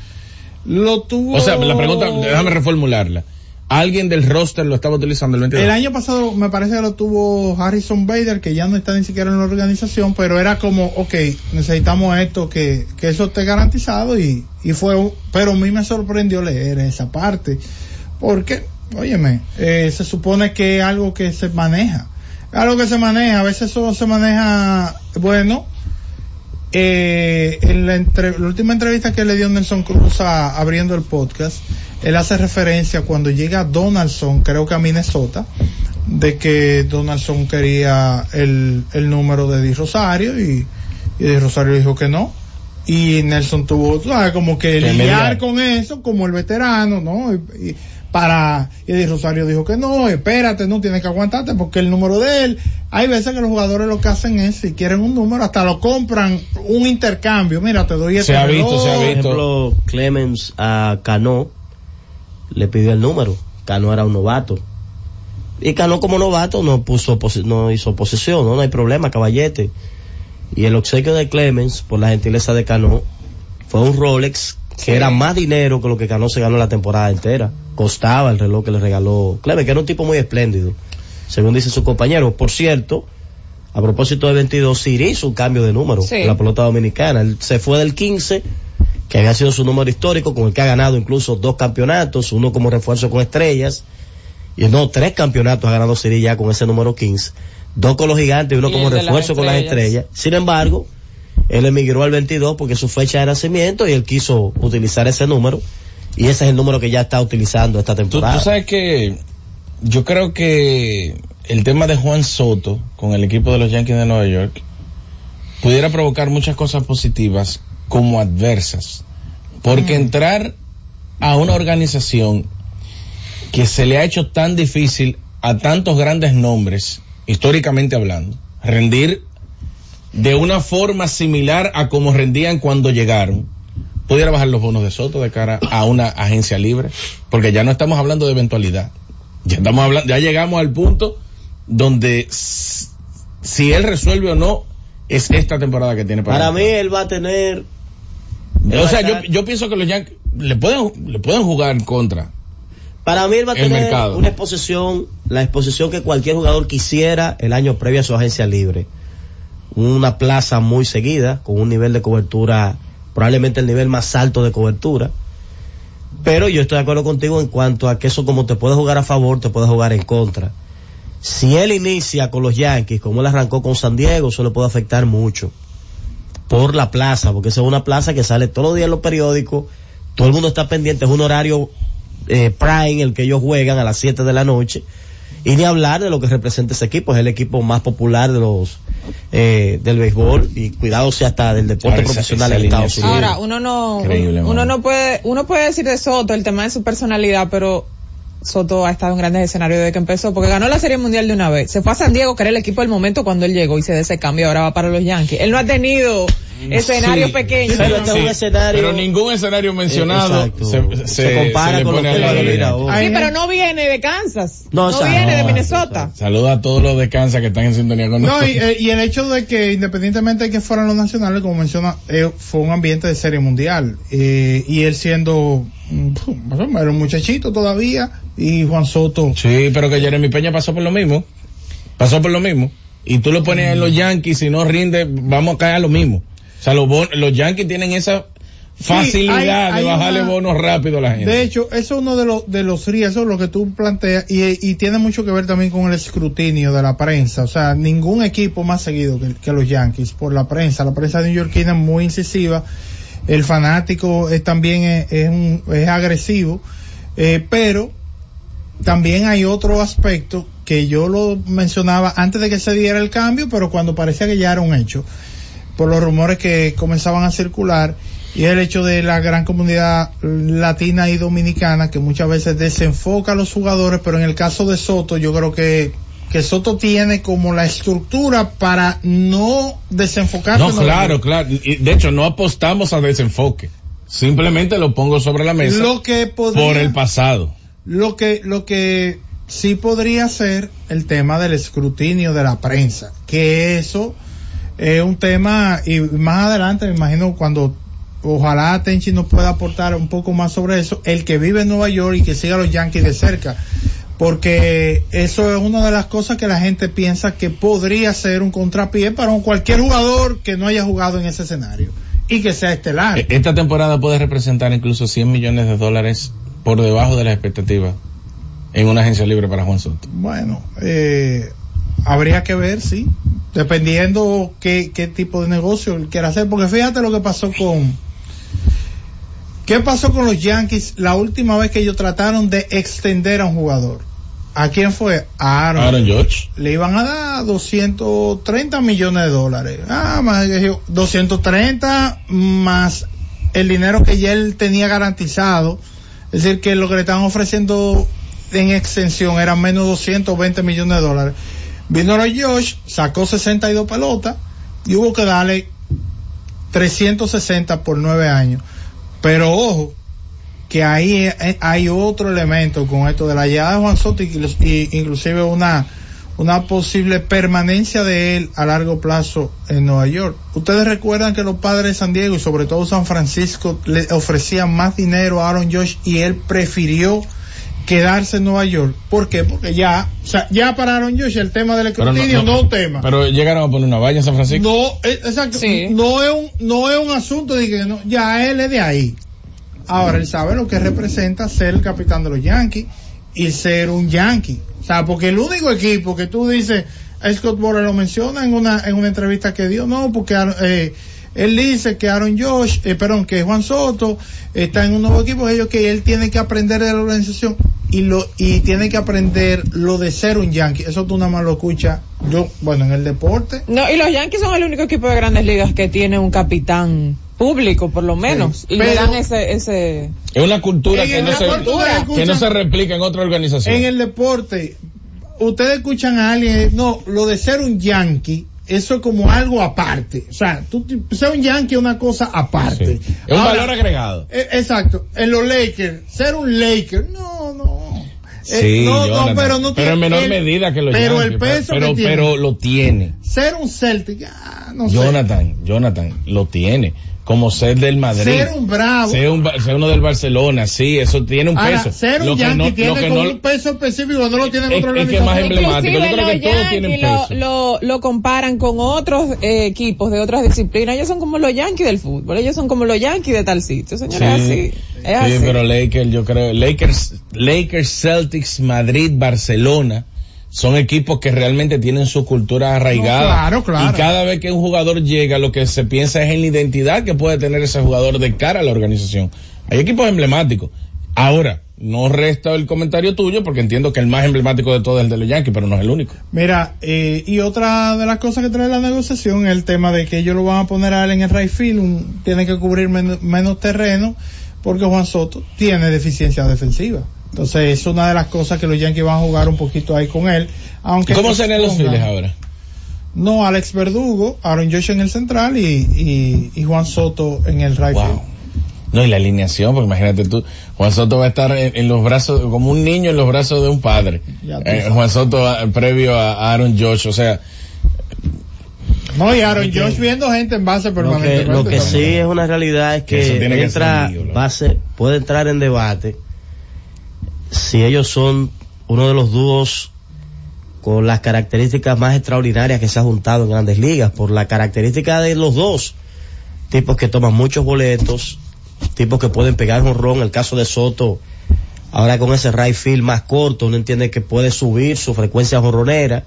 Speaker 1: Lo tuvo.
Speaker 9: O sea, la pregunta, déjame reformularla. ¿Alguien del roster lo estaba utilizando el 22?
Speaker 1: El año pasado me parece que lo tuvo Harrison Bader, que ya no está ni siquiera en la organización, pero era como, ok, necesitamos esto, que, que eso esté garantizado y, y fue, pero a mí me sorprendió leer esa parte, porque, óyeme, eh, se supone que es algo que se maneja, algo que se maneja, a veces eso se maneja, bueno, eh, en la, entre- la última entrevista que le dio Nelson Cruz a- abriendo el podcast, él hace referencia cuando llega Donaldson, creo que a Minnesota, de que Donaldson quería el, el número de Di Rosario y, y Di Rosario dijo que no. Y Nelson tuvo, sabes, como que lidiar
Speaker 9: mediar.
Speaker 1: con eso, como el veterano, ¿no? Y, y para, y Di Rosario dijo que no, espérate, no tienes que aguantarte porque el número de él, hay veces que los jugadores lo que hacen es, si quieren un número, hasta lo compran, un intercambio, mira, te doy este
Speaker 2: Se ha
Speaker 1: reloj.
Speaker 2: visto, se ha visto. Por ejemplo, Clemens a Cano le pidió el número. Cano era un novato. Y Cano como novato no puso no hizo posesión, ¿no? no hay problema, caballete. Y el obsequio de Clemens, por la gentileza de Cano, fue un Rolex que era más dinero que lo que Cano se ganó la temporada entera. Costaba el reloj que le regaló Clemens, que era un tipo muy espléndido, según dice su compañero. Por cierto, a propósito de 22, Siri hizo un cambio de número
Speaker 3: Sí.
Speaker 2: en la pelota dominicana. Él se fue del 15, que había sido su número histórico, con el que ha ganado incluso dos campeonatos, uno como refuerzo con estrellas, y no, tres campeonatos ha ganado Siri ya con ese número 15. Dos con los gigantes y uno
Speaker 3: Y
Speaker 2: como
Speaker 3: las
Speaker 2: refuerzo con las
Speaker 3: estrellas.
Speaker 2: Sin embargo, él emigró al 22 porque es su fecha de nacimiento y él quiso utilizar ese número. Y ese es el número que ya está utilizando esta
Speaker 9: Tú,
Speaker 2: temporada.
Speaker 9: tú sabes que yo creo que el tema de Juan Soto con el equipo de los Yankees de Nueva York pudiera provocar muchas cosas positivas como adversas. Porque entrar a una organización que se le ha hecho tan difícil a tantos grandes nombres, históricamente hablando, rendir de una forma similar a como rendían cuando llegaron, pudiera bajar los bonos de Soto de cara a una agencia libre, porque ya no estamos hablando de eventualidad. Ya estamos hablando, ya llegamos al punto donde si él resuelve o no es esta temporada que tiene para
Speaker 2: Para mí él va a tener...
Speaker 9: o sea, yo, yo pienso que los Yankees le pueden le pueden jugar en contra.
Speaker 2: Para mí él va a tener
Speaker 9: mercado.
Speaker 2: una exposición, la exposición que cualquier jugador quisiera el año previo a su agencia libre. Una plaza muy seguida, con un nivel de cobertura, probablemente el nivel más alto de cobertura. Pero yo estoy de acuerdo contigo en cuanto a que eso como te puede jugar a favor, te puede jugar en contra. Si él inicia con los Yankees, como él arrancó con San Diego, eso le puede afectar mucho. Por la plaza, porque esa es una plaza que sale todos los días en los periódicos, todo el mundo está pendiente, es un horario eh, prime el que ellos juegan a las 7 de la noche. Y ni hablar de lo que representa ese equipo, es el equipo más popular de los eh, del béisbol y cuidado sea hasta del deporte
Speaker 9: Ahora,
Speaker 2: profesional
Speaker 9: esa
Speaker 2: en Estados. Unidos.
Speaker 3: Ahora, uno no, uno no puede, uno puede decir de Soto el tema de su personalidad, pero Soto ha estado en grandes escenarios desde que empezó, porque ganó la Serie Mundial de una vez. Se fue a San Diego, que era el equipo del momento cuando él llegó y se de ese cambio, ahora va para los Yankees. Él no ha tenido escenarios
Speaker 9: Sí.
Speaker 3: pequeños.
Speaker 2: Pero este es un escenario-
Speaker 9: Pero ningún escenario mencionado
Speaker 2: Exacto.
Speaker 9: se,
Speaker 2: Se compara
Speaker 9: le
Speaker 2: con que
Speaker 9: los. Yankees.
Speaker 3: Sí, pero no viene de Kansas.
Speaker 2: No,
Speaker 3: No,
Speaker 2: o sea,
Speaker 3: viene de
Speaker 2: no,
Speaker 3: Minnesota.
Speaker 9: Saluda a todos los de Kansas que están en sintonía con
Speaker 1: No,
Speaker 9: nosotros.
Speaker 1: y, eh, y el hecho de que independientemente de que fueran los nacionales, como menciona, eh, fue un ambiente de serie mundial. Eh, y él siendo mm, menos un muchachito todavía, y Juan Soto.
Speaker 9: Sí, pero que Jeremy Peña pasó por lo mismo. Pasó por lo mismo. Y tú lo pones en los Yankees, si no rinde, vamos a caer a lo mismo. O sea, los, bon- los Yankees tienen esa facilidad
Speaker 1: hay
Speaker 9: de bajarle
Speaker 1: una-
Speaker 9: bonos rápido a la gente.
Speaker 1: De hecho, eso es uno de los, de los riesgos, lo que tú planteas, y, y tiene mucho que ver también con el escrutinio de la prensa. O sea, ningún equipo más seguido que, que los Yankees por la prensa. La prensa neoyorquina es muy incisiva. El fanático es también es, es un- es agresivo. Eh, pero también hay otro aspecto que yo lo mencionaba antes de que se diera el cambio, pero cuando parecía que ya era un hecho, por los rumores que comenzaban a circular, y el hecho de la gran comunidad latina y dominicana que muchas veces desenfoca a los jugadores, pero en el caso de Soto yo creo que, que Soto tiene como la estructura para no desenfocarse.
Speaker 9: No, claro, claro. De hecho, no apostamos a desenfoque. Simplemente lo pongo sobre la mesa
Speaker 1: Lo que podría-
Speaker 9: por el pasado.
Speaker 1: Lo que, lo que sí podría ser el tema del escrutinio de la prensa, que eso es un tema, y más adelante me imagino cuando ojalá Tenchi nos pueda aportar un poco más sobre eso, el que vive en Nueva York y que siga a los Yankees de cerca, porque eso es una de las cosas que la gente piensa que podría ser un contrapié para un cualquier jugador que no haya jugado en ese escenario y que sea estelar.
Speaker 9: E- Esta temporada puede representar incluso 100 millones de dólares por debajo de las expectativas en una agencia libre para Juan Soto.
Speaker 1: Bueno, eh, habría que ver, sí, dependiendo qué, qué tipo de negocio él quiera hacer, porque fíjate lo que pasó con... ¿Qué pasó con los Yankees la última vez que ellos trataron de extender a un jugador? ¿A quién fue? A Aaron.
Speaker 9: Aaron Judge.
Speaker 1: Le iban a dar 230 millones de dólares. Ah, más que yo, 230 más el dinero que ya él tenía garantizado. Es decir, que lo que le estaban ofreciendo en extensión eran menos 220 millones de dólares. Vino a Josh, sacó 62 pelotas y hubo que darle 360 por nueve años. Pero ojo, que ahí eh, hay otro elemento con esto de la llegada de Juan Soto y inclusive una, una posible permanencia de él a largo plazo en Nueva York. Ustedes recuerdan que los padres de San Diego y sobre todo San Francisco le ofrecían más dinero a Aaron Josh y él prefirió quedarse en Nueva York. ¿Por qué? Porque ya, o sea, ya para Aaron Josh el tema del escrutinio no, es un tema.
Speaker 9: Pero llegaron a poner una valla en San Francisco.
Speaker 1: No, eh, exacto. No es un, no es un asunto de que no, ya él es de ahí. Ahora él sabe lo que representa ser el capitán de los Yankees y ser un Yankee. O sea, porque el único equipo que tú dices, Scott Boras lo menciona en una, en una entrevista que dio, no, porque eh, él dice que Aaron Josh, eh, perdón, que Juan Soto está en un nuevo equipo, ellos que él tiene que aprender de la organización y lo y tiene que aprender lo de ser un Yankee. Eso tú nada más lo escuchas yo, bueno, en el deporte.
Speaker 3: No, y los Yankees son el único equipo de grandes ligas que tiene un capitán público, por lo menos.
Speaker 1: Sí,
Speaker 3: y le dan ese, ese,
Speaker 9: Es una cultura que no, se,
Speaker 1: ustedes
Speaker 9: que no se replica en otra organización.
Speaker 1: En el deporte, ustedes escuchan a alguien, no, lo de ser un Yankee, eso es como algo aparte. O sea, tú ser un Yankee es una cosa aparte.
Speaker 9: Sí. Es un
Speaker 1: Ahora,
Speaker 9: valor agregado.
Speaker 1: eh, exacto. En los Lakers, ser un Laker, no, no. Eh,
Speaker 9: Sí,
Speaker 1: no, no,
Speaker 9: Jonathan,
Speaker 1: pero no tiene
Speaker 9: en menor
Speaker 1: el-
Speaker 9: medida que los
Speaker 1: Pero
Speaker 9: Yankees,
Speaker 1: el peso
Speaker 9: pero,
Speaker 1: que tiene.
Speaker 9: pero lo tiene.
Speaker 1: Ser un Celtic, ah, no sé.
Speaker 9: Jonathan, Jonathan, lo tiene. Como ser del Madrid.
Speaker 1: Ser un bravo.
Speaker 9: Ser, un ba- ser uno del Barcelona, sí, eso tiene un
Speaker 1: Ahora,
Speaker 9: peso.
Speaker 1: ser un
Speaker 9: Lo que
Speaker 1: Yankee
Speaker 9: no- lo
Speaker 1: tiene
Speaker 9: que no-
Speaker 1: un peso específico, no lo tiene en
Speaker 9: Es-
Speaker 1: otra
Speaker 9: es que más emblemático. Yo creo que
Speaker 3: los
Speaker 9: todos tienen
Speaker 3: Yankees
Speaker 9: peso.
Speaker 3: lo, lo, lo comparan con otros eh, equipos de otras disciplinas. Ellos son como los Yankees del fútbol. Ellos son como los Yankees de tal sitio. Señores, es así. Es
Speaker 9: sí,
Speaker 3: así.
Speaker 9: pero Lakers, yo creo, Lakers, Lakers, Celtics, Madrid, Barcelona, son equipos que realmente tienen su cultura arraigada.
Speaker 1: No, claro, claro.
Speaker 9: Y cada vez que un jugador llega, lo que se piensa es en la identidad que puede tener ese jugador de cara a la organización. Hay equipos emblemáticos. Ahora, no resta el comentario tuyo porque entiendo que el más emblemático de todos es el de los Yankees, pero no es el único.
Speaker 1: Mira, eh, y otra de las cosas que trae la negociación es el tema de que ellos lo van a poner a él en el right field, un- tiene que cubrir men- menos terreno, porque Juan Soto tiene deficiencia defensiva. Entonces es una de las cosas que los Yankees van a jugar un poquito ahí con él. Aunque
Speaker 9: ¿Cómo serían los files ahora?
Speaker 1: No, Alex Verdugo, Aaron Josh en el central y, y, y Juan Soto en el right field.
Speaker 9: Wow. No, y la alineación, porque imagínate tú, Juan Soto va a estar en, en los brazos, como un niño en los brazos de un padre. Eh. Juan Soto ah, previo a Aaron Josh, o sea,
Speaker 1: No, y Aaron Josh viendo gente en base
Speaker 2: Lo que,
Speaker 1: permanentemente.
Speaker 2: lo que sí es una realidad es
Speaker 9: Que
Speaker 2: entra,
Speaker 9: ser-
Speaker 2: puede entrar en debate si ellos son uno de los dúos con las características más extraordinarias que se ha juntado en grandes ligas, por la característica de los dos, tipos que toman muchos boletos, tipos que pueden pegar un ron, el caso de Soto, ahora con ese right field más corto, uno entiende que puede subir su frecuencia jorronera.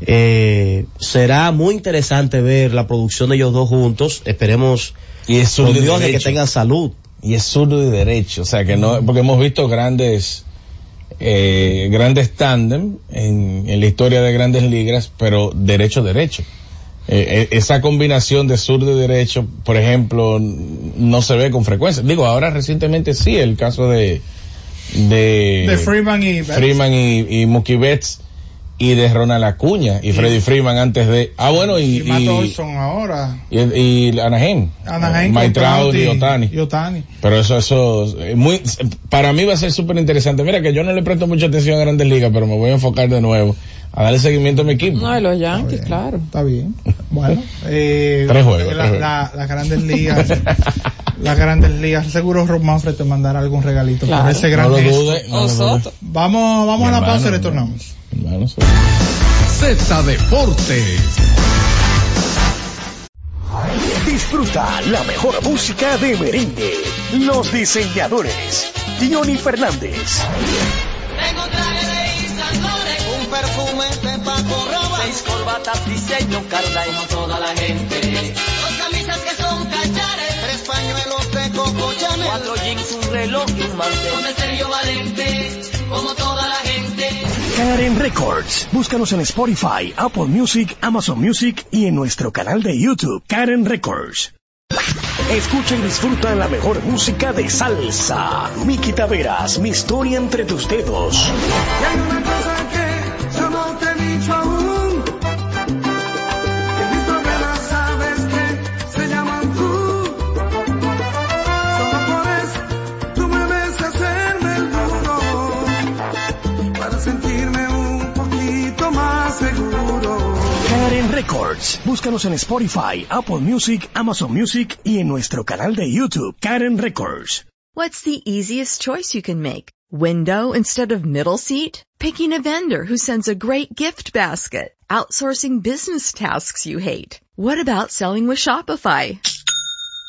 Speaker 2: Eh, será muy interesante ver la producción de ellos dos juntos. Esperemos
Speaker 9: y es y
Speaker 2: Dios de que tengan salud.
Speaker 9: Y es zurdo y derecho, o sea que no, porque hemos visto grandes, eh, grandes tándem en, en la historia de grandes ligas, pero derecho-derecho. Eh, eh, esa combinación de zurdo y derecho, por ejemplo, no se ve con frecuencia. Digo, ahora recientemente sí, el caso de, de,
Speaker 1: De Freeman y.
Speaker 9: Freeman y, y Mookie Betts y de Ronald Acuña y Freddy Freeman antes de, ah bueno, y,
Speaker 1: Y Matt Olson ahora.
Speaker 9: y, y Anaheim.
Speaker 1: Anaheim
Speaker 9: Trout y Otani.
Speaker 1: y Otani.
Speaker 9: Pero eso, eso, eh, muy, para mí va a ser súper interesante. Mira que yo no le presto mucha atención a Grandes Ligas, pero me voy a enfocar de nuevo a darle seguimiento a mi equipo.
Speaker 3: No, y los Yankees, claro.
Speaker 1: Está bien. Bueno, eh,
Speaker 9: Tres juegos,
Speaker 1: la- la- las grandes ligas, las grandes ligas, seguro Rob Manfred te mandará algún regalito
Speaker 3: Claro.
Speaker 1: por ese
Speaker 9: No
Speaker 1: gran
Speaker 9: lo
Speaker 1: gesto.
Speaker 9: dude, no lo dude.
Speaker 1: Vamos, vamos a la pausa y retornamos.
Speaker 9: Hermano, sí.
Speaker 6: Z Deportes.
Speaker 7: Disfruta la mejor música de merengue. Los diseñadores. Johnny Fernández.
Speaker 11: Tengo traje de perfume de Paco Rabanne, seis corbatas diseño Carla como toda la gente, dos camisas que son cachares, tres pañuelos de Coco Chanel, cuatro jeans, un reloj y un mantel, con el Sergio Valente, como toda la gente.
Speaker 7: Karen Records. Búscanos en Spotify, Apple Music, Amazon Music y en nuestro canal de YouTube, Karen Records. Escucha y disfruta la mejor música de salsa. Miki Taveras, mi historia entre tus dedos. Búscanos en Spotify, Apple Music, Amazon Music y en nuestro canal de YouTube, Karen Records.
Speaker 12: What's the easiest choice you can make? Window instead of middle seat? Picking a vendor who sends a great gift basket? Outsourcing business tasks you hate? What about selling with Shopify?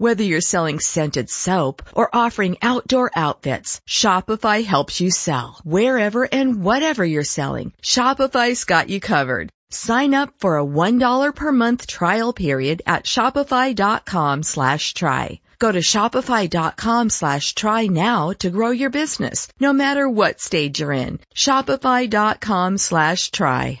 Speaker 12: Whether you're selling scented soap or offering outdoor outfits, Shopify helps you sell. Wherever and whatever you're selling, Shopify's got you covered. Sign up for a $1 per month trial period at shopify.com slash try. Go to shopify.com slash try now to grow your business, no matter what stage you're in. Shopify.com slash try.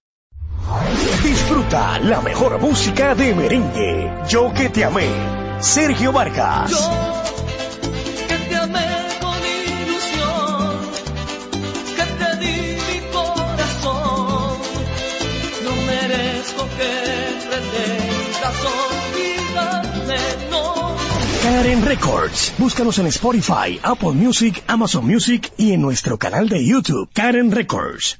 Speaker 7: Disfruta la mejor música de merengue. Yo que te amé. Sergio Vargas.
Speaker 11: Que te amé con ilusión, que te di mi corazón. No merezco que pretendas olvidarme, no.
Speaker 7: Karen Records. Búscanos en Spotify, Apple Music, Amazon Music y en nuestro canal de YouTube, Karen Records.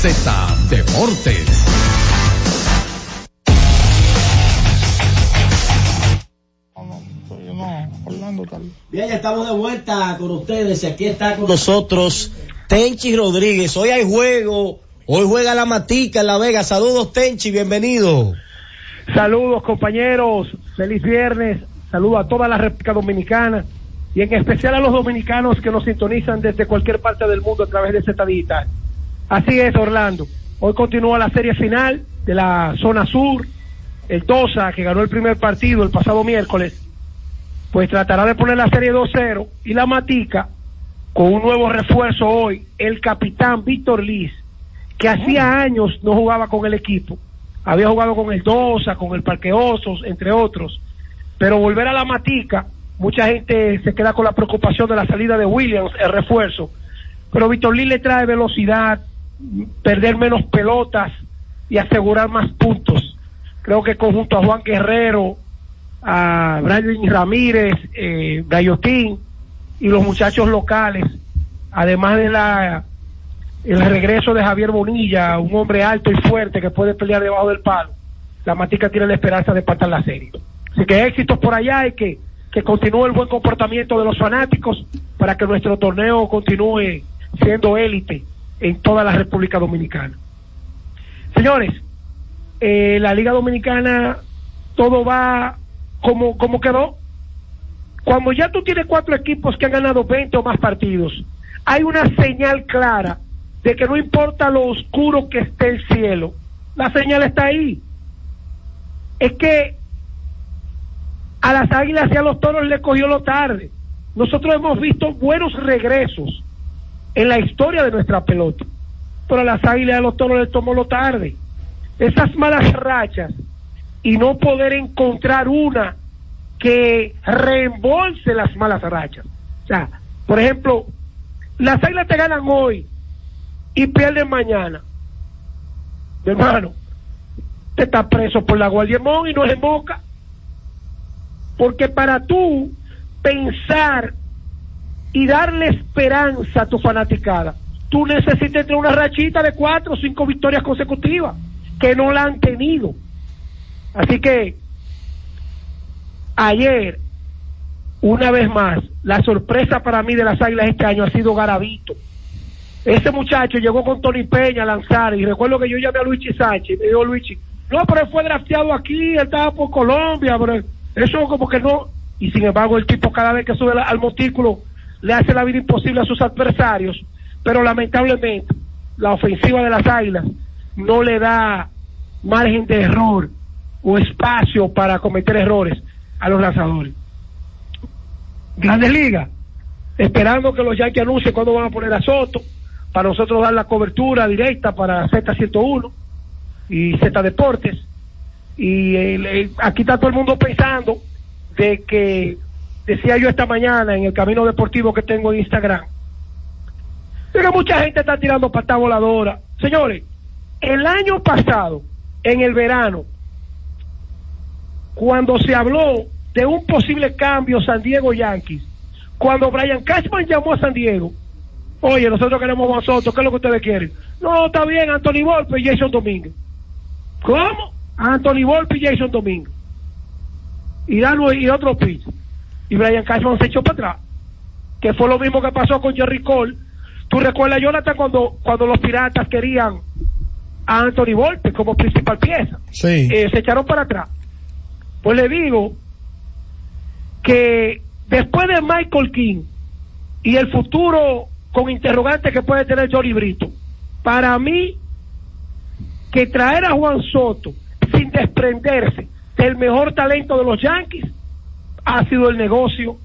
Speaker 6: Z Deportes.
Speaker 2: Bien, ya estamos de vuelta con ustedes y aquí está con nosotros Tenchi Rodríguez. Hoy hay juego, hoy juega la Matica en La Vega. Saludos Tenchi, bienvenido.
Speaker 13: Saludos compañeros, feliz viernes, saludos a toda la República Dominicana y en especial a los dominicanos que nos sintonizan desde cualquier parte del mundo a través de Z Digital. Así es, Orlando. Hoy continúa la serie final de la zona sur. El Tosa, que ganó el primer partido el pasado miércoles, pues tratará de poner la serie 2-0 y la Matica con un nuevo refuerzo hoy, el capitán Víctor Liz, que hacía años no jugaba con el equipo. Había jugado con el Dosa, con el Parque Osos, entre otros. Pero volver a la Matica, mucha gente se queda con la preocupación de la salida de Williams, el refuerzo. Pero Víctor Liz le trae velocidad, perder menos pelotas y asegurar más puntos. Creo que conjunto a Juan Guerrero, a Brian Ramírez, eh, Gallotín y los muchachos locales, además de la el regreso de Javier Bonilla, un hombre alto y fuerte que puede pelear debajo del palo, la Matica tiene la esperanza de empatar la serie. Así que éxitos por allá y que, que continúe el buen comportamiento de los fanáticos para que nuestro torneo continúe siendo élite en toda la República Dominicana. Señores, eh, la Liga Dominicana todo va como, como quedó. Cuando ya tú tienes cuatro equipos que han ganado 20 o más partidos, hay una señal clara de que no importa lo oscuro que esté el cielo, la señal está ahí. Es que a las águilas y a los toros le cogió lo tarde. Nosotros hemos visto buenos regresos en la historia de nuestra pelota, pero a las águilas a los toros les tomó lo tarde. Esas malas rachas y no poder encontrar una que reembolse las malas rachas. O sea, por ejemplo, las águilas te ganan hoy y pierden mañana. Hermano, te está preso por la Guardiamón y no es en boca. Porque para tú pensar y darle esperanza a tu fanaticada, tú necesitas tener una rachita de cuatro o cinco victorias consecutivas, que no la han tenido. Así que ayer, una vez más, la sorpresa para mí de las Águilas este año ha sido Garavito. Ese muchacho llegó con Tony Peña a lanzar y recuerdo que yo llamé a Luigi Sánchez y me dijo Luigi, no, pero él fue drafteado aquí, él estaba por Colombia, pero eso como que no. Y sin embargo el tipo cada vez que sube al montículo le hace la vida imposible a sus adversarios, pero lamentablemente la ofensiva de las Águilas no le da margen de error o espacio para cometer errores a los lanzadores. Grandes Ligas, esperando que los Yankees anuncien cuándo van a poner a Soto, para nosotros dar la cobertura directa para Z101 y Z Deportes. Y el- aquí está todo el mundo pensando de que, decía yo esta mañana en el camino deportivo que tengo en Instagram, de que mucha gente está tirando patada voladora. Señores, el año pasado, en el verano, cuando se habló de un posible cambio San Diego Yankees, cuando Brian Cashman llamó a San Diego, oye, nosotros queremos a Soto, ¿qué es lo que ustedes quieren? No, está bien, Anthony Volpe y Jason Domínguez. ¿Cómo? Anthony Volpe y Jason Domínguez. Y, dan, y otro pitch. Y Brian Cashman se echó para atrás. Que fue lo mismo que pasó con Jerry Cole. ¿Tú recuerdas, Jonathan, cuando, cuando los piratas querían a Anthony Volpe como principal pieza?
Speaker 1: Sí.
Speaker 13: eh, se echaron para atrás. Pues le digo que después de Michael King y el futuro con interrogantes que puede tener Johnny Brito, para mí que traer a Juan Soto sin desprenderse del mejor talento de los Yankees ha sido el negocio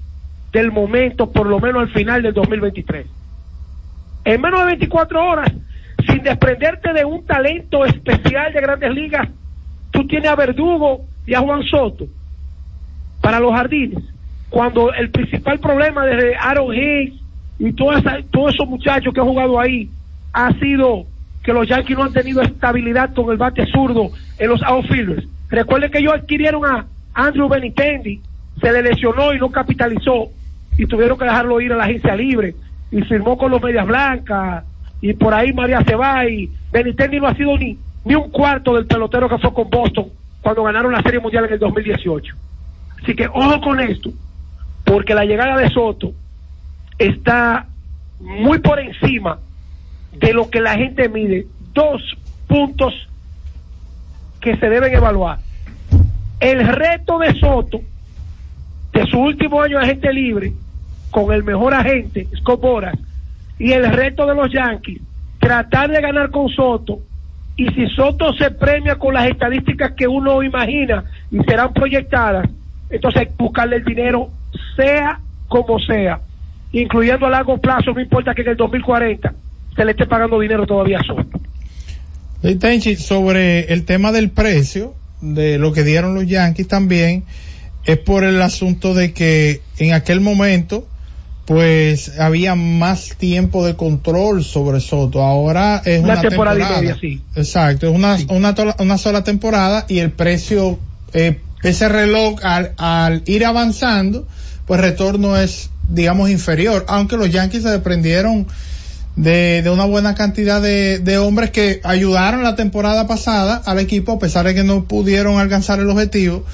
Speaker 13: del momento, por lo menos al final del 2023. En menos de 24 horas, sin desprenderte de un talento especial de grandes ligas, tú tienes a Verdugo y a Juan Soto para los jardines. Cuando el principal problema desde Aaron Hicks y todos esos muchachos que han jugado ahí ha sido que los Yankees no han tenido estabilidad con el bate zurdo en los outfielders. Recuerden que ellos adquirieron a Andrew Benitendi, se le lesionó y no capitalizó y tuvieron que dejarlo ir a la agencia libre y firmó con los Medias Blancas y por ahí María se va y Benitendi no ha sido ni, ni un cuarto del pelotero que fue con Boston cuando ganaron la Serie Mundial en el 2018. Así que ojo con esto, porque la llegada de Soto está muy por encima de lo que la gente mide. Dos puntos que se deben evaluar. El reto de Soto, de su último año de agente libre, con el mejor agente, Scott Boras, y el reto de los Yankees, tratar de ganar con Soto, y si Soto se premia con las estadísticas que uno imagina y serán proyectadas, entonces buscarle el dinero, sea como sea, incluyendo a largo plazo, no importa que en el 2040 se le esté pagando dinero todavía a Soto.
Speaker 1: Tenchi, sobre el tema del precio de lo que dieron los Yankees también es por el asunto de que en aquel momento pues había más tiempo de control sobre Soto. Ahora es
Speaker 13: Una
Speaker 1: una,
Speaker 13: temporada media, sí.
Speaker 1: Exacto, es una, una, tola- una sola temporada y el precio, eh, ese reloj al, al ir avanzando, pues retorno es, digamos, inferior, aunque los Yankees se desprendieron de, de una buena cantidad de, de hombres que ayudaron la temporada pasada al equipo a pesar de que no pudieron alcanzar el objetivo.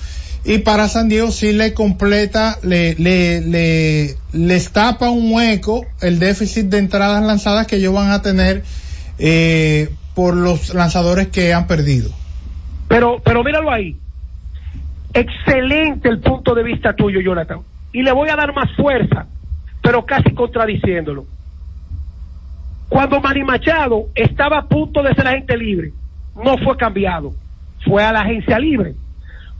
Speaker 1: Y para San Diego sí le completa, le, le, le, les tapa un hueco el déficit de entradas lanzadas que ellos van a tener eh, por los lanzadores que han perdido.
Speaker 13: Pero, pero míralo ahí. Excelente el punto de vista tuyo, Jonathan. Y le voy a dar más fuerza, pero casi contradiciéndolo. Cuando Manny Machado estaba a punto de ser agente libre, no fue cambiado, fue a la agencia libre.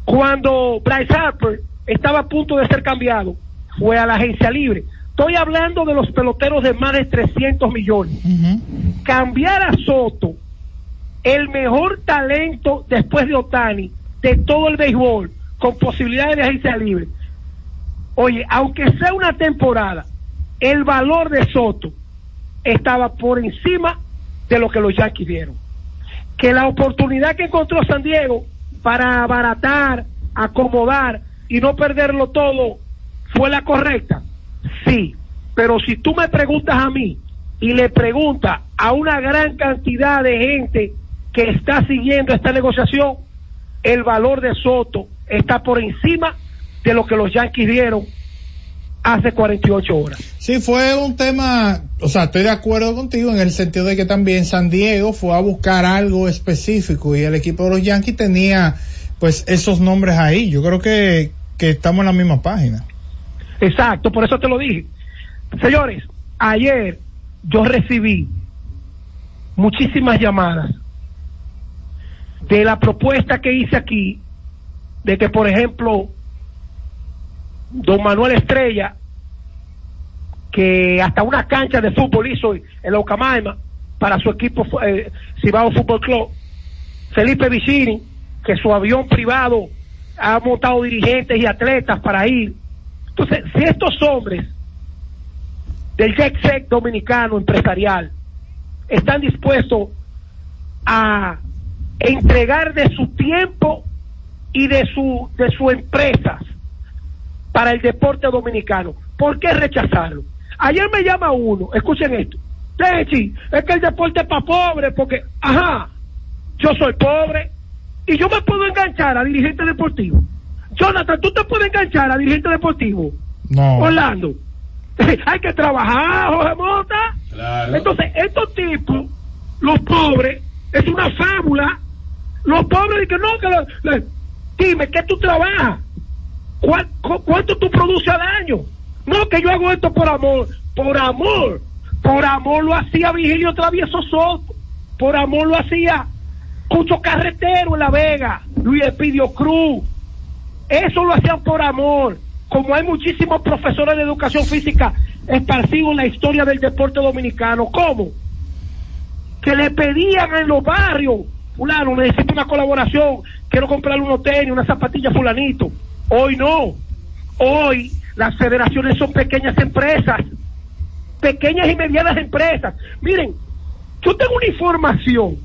Speaker 13: Cuando Bryce Harper estaba a punto de ser cambiado, fue a la agencia libre. Estoy hablando de los peloteros de más de 300 millones. Cambiar a Soto, el mejor talento después de Otani, de todo el béisbol, con posibilidades de agencia libre. Oye, aunque sea una temporada, el valor de Soto estaba por encima de lo que los Yankees dieron. Que la oportunidad que encontró San Diego para abaratar, acomodar y no perderlo todo fue la correcta. Sí, pero si tú me preguntas a mí y le preguntas a una gran cantidad de gente que está siguiendo esta negociación, el valor de Soto está por encima de lo que los Yankees dieron hace 48 horas.
Speaker 1: Sí, fue un tema, o sea, estoy de acuerdo contigo en el sentido de que también San Diego fue a buscar algo específico y el equipo de los Yankees tenía pues esos nombres ahí. Yo creo que, que estamos en la misma página.
Speaker 13: Exacto, por eso te lo dije. Señores, ayer yo recibí muchísimas llamadas de la propuesta que hice aquí, de que, por ejemplo, don Manuel Estrella, que hasta una cancha de fútbol hizo en Ocamaima para su equipo eh, Cibao Fútbol Club, Felipe Vicini, que su avión privado ha montado dirigentes y atletas para ir. Entonces, si estos hombres del jet set dominicano empresarial están dispuestos a entregar de su tiempo y de su de su empresas para el deporte dominicano. ¿Por qué rechazarlo? Ayer me llama uno, escuchen esto. Techi, es que el deporte es para pobres, porque, ajá, yo soy pobre y yo me puedo enganchar a dirigente deportivo. Jonathan, ¿tú te puedes enganchar a dirigente deportivo?
Speaker 1: No.
Speaker 13: Orlando. Hay que trabajar, Jorge Mota. Entonces, estos tipos, los pobres, es una fábula. Los pobres dicen, no, que lo- le- dime, ¿qué tú trabajas? ¿Cuál- cu- ¿Cuánto tú produces al año? No, que yo hago esto por amor. Por amor. Por amor lo hacía Vigilio Travieso Soto. Por amor lo hacía Cucho Carretero en La Vega. Luis Espidio Cruz. Eso lo hacían por amor. Como hay muchísimos profesores de educación física esparcidos en la historia del deporte dominicano. ¿Cómo? Que le pedían en los barrios, fulano, necesito una colaboración, quiero comprarle unos tenis, una zapatilla fulanito. Hoy no. Hoy las federaciones son pequeñas empresas, pequeñas y medianas empresas. Miren, yo tengo una información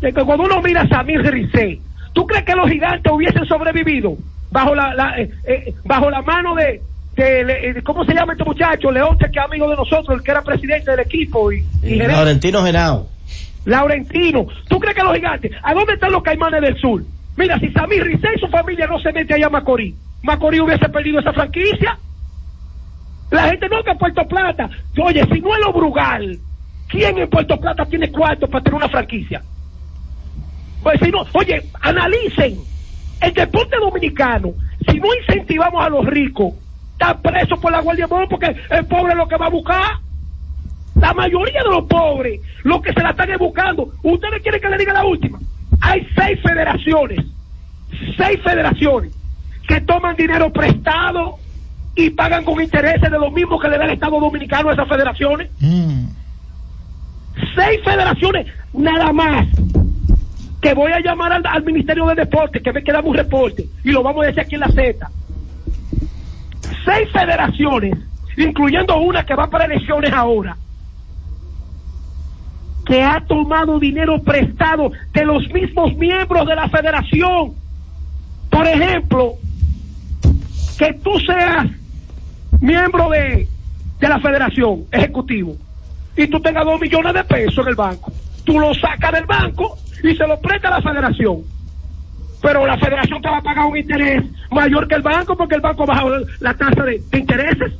Speaker 13: de que cuando uno mira a Samir Rizé, ¿tú crees que los gigantes hubiesen sobrevivido bajo la, la, eh, eh, bajo la mano de, de, de- ¿cómo se llama este muchacho? Leonte, que es amigo de nosotros, el que era presidente del equipo y.
Speaker 2: Laurentino Genao.
Speaker 13: Laurentino. ¿Tú crees que los gigantes? ¿A dónde están los caimanes del sur? Mira, si Samir Rizé y su familia no se mete allá a Macorís, Macorís hubiese perdido esa franquicia. La gente no que Puerto Plata. Oye, si no es lo Brugal, ¿quién en Puerto Plata tiene cuarto para tener una franquicia? Pues si no, oye, analicen el deporte dominicano. Si no incentivamos a los ricos, están presos por la Guardia Móvil porque el pobre es lo que va a buscar. La mayoría de los pobres, los que se la están buscando, ustedes quieren que le diga la última. Hay seis federaciones, seis federaciones que toman dinero prestado y pagan con intereses de lo mismo que le da el Estado Dominicano a esas federaciones. Seis federaciones nada más. Que voy a llamar al, al Ministerio de Deporte, que me queda un reporte, y lo vamos a decir aquí en la Z. Seis federaciones, incluyendo una que va para elecciones ahora, que ha tomado dinero prestado de los mismos miembros de la federación. Por ejemplo, que tú seas miembro de, de la federación ejecutivo y tú tengas dos millones de pesos en el banco. Tú lo sacas del banco y se lo presta a la federación. Pero la federación te va a pagar un interés mayor que el banco porque el banco baja la tasa de, de intereses.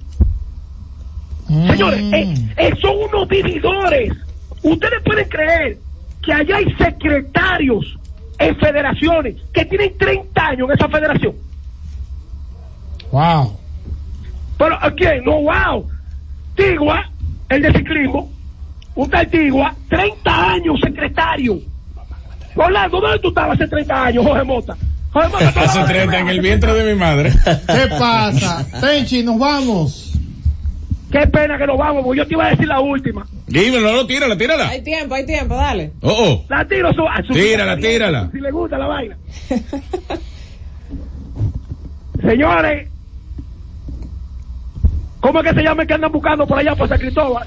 Speaker 13: Señores, eh, eh, son unos vividores. Ustedes pueden creer que allá hay secretarios en federaciones que tienen 30 años en esa federación.
Speaker 1: Wow.
Speaker 13: Pero ¿a quién? No, wow. Tigua, el de ciclismo, un tal Tigua, 30 años secretario. Orlando, ¿dónde tú estabas hace 30 años, Jorge Mota? Jorge Mota,
Speaker 9: Hace
Speaker 13: estabas-
Speaker 9: 30 en el vientre de mi madre.
Speaker 1: ¿Qué pasa? Tenchi, nos vamos.
Speaker 13: Qué pena que nos vamos, porque yo te iba a decir la última.
Speaker 9: Dímelo, no, tírala, tírala.
Speaker 3: Hay tiempo, hay tiempo, dale.
Speaker 9: Oh, oh.
Speaker 13: La tiro su, a su-
Speaker 9: Tírala, tírala.
Speaker 13: Si le gusta la vaina. Señores, ¿cómo es que se llama el que andan buscando por allá por San Cristóbal?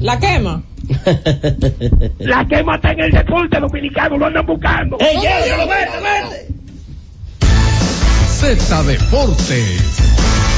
Speaker 3: La quema.
Speaker 13: La que mata en el deporte dominicano, lo andan buscando.
Speaker 11: ¡Ey, llévatelo, vete,
Speaker 13: vete!
Speaker 6: Z Deportes.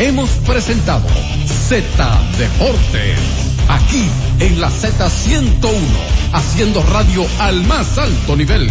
Speaker 6: Hemos presentado Z Deportes. Aquí en la Z101, haciendo radio al más alto nivel.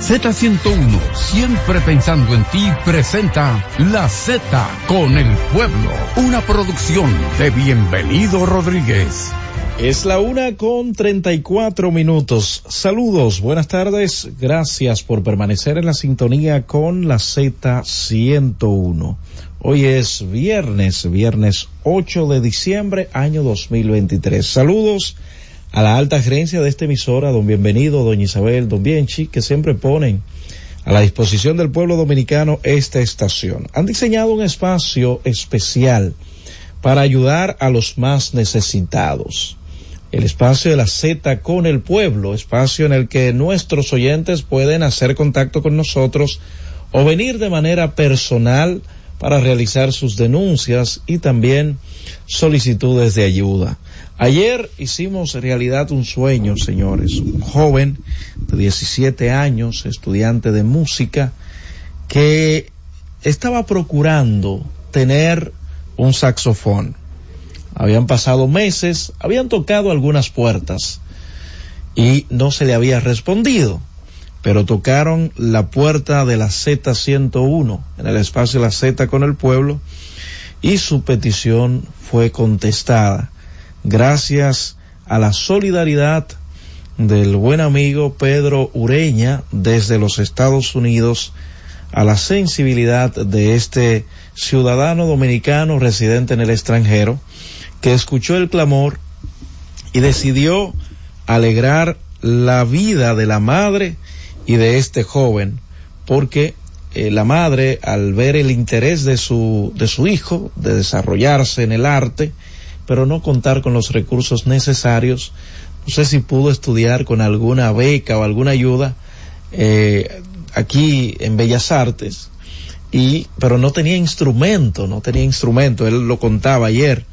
Speaker 6: Z101, siempre pensando en ti, presenta La Z con el pueblo, una producción de Bienvenido Rodríguez.
Speaker 14: Es la una con 34 minutos. Saludos, buenas tardes. Gracias por permanecer en la sintonía con la Z101. Hoy es viernes, viernes 8 de diciembre, año 2023. Saludos a la alta gerencia de esta emisora, don Bienvenido, doña Isabel, don Bienchi, que siempre ponen a la disposición del pueblo dominicano esta estación. Han diseñado un espacio especial para ayudar a los más necesitados. El espacio de la Z con el pueblo, espacio en el que nuestros oyentes pueden hacer contacto con nosotros o venir de manera personal para realizar sus denuncias y también solicitudes de ayuda. Ayer hicimos realidad un sueño, señores. Un joven de 17 años, estudiante de música, que estaba procurando tener un saxofón. Habían pasado meses, habían tocado algunas puertas y no se le había respondido, pero tocaron la puerta de la Z101 en el espacio de la Z con el pueblo y su petición fue contestada gracias a la solidaridad del buen amigo Pedro Ureña desde los Estados Unidos, a la sensibilidad de este ciudadano dominicano residente en el extranjero, que escuchó el clamor y decidió alegrar la vida de la madre y de este joven, porque eh, la madre, al ver el interés de su, de su hijo, de desarrollarse en el arte, pero no contar con los recursos necesarios. No sé si pudo estudiar con alguna beca o alguna ayuda eh, aquí en Bellas Artes, y, pero no tenía instrumento, no tenía instrumento. Él lo contaba ayer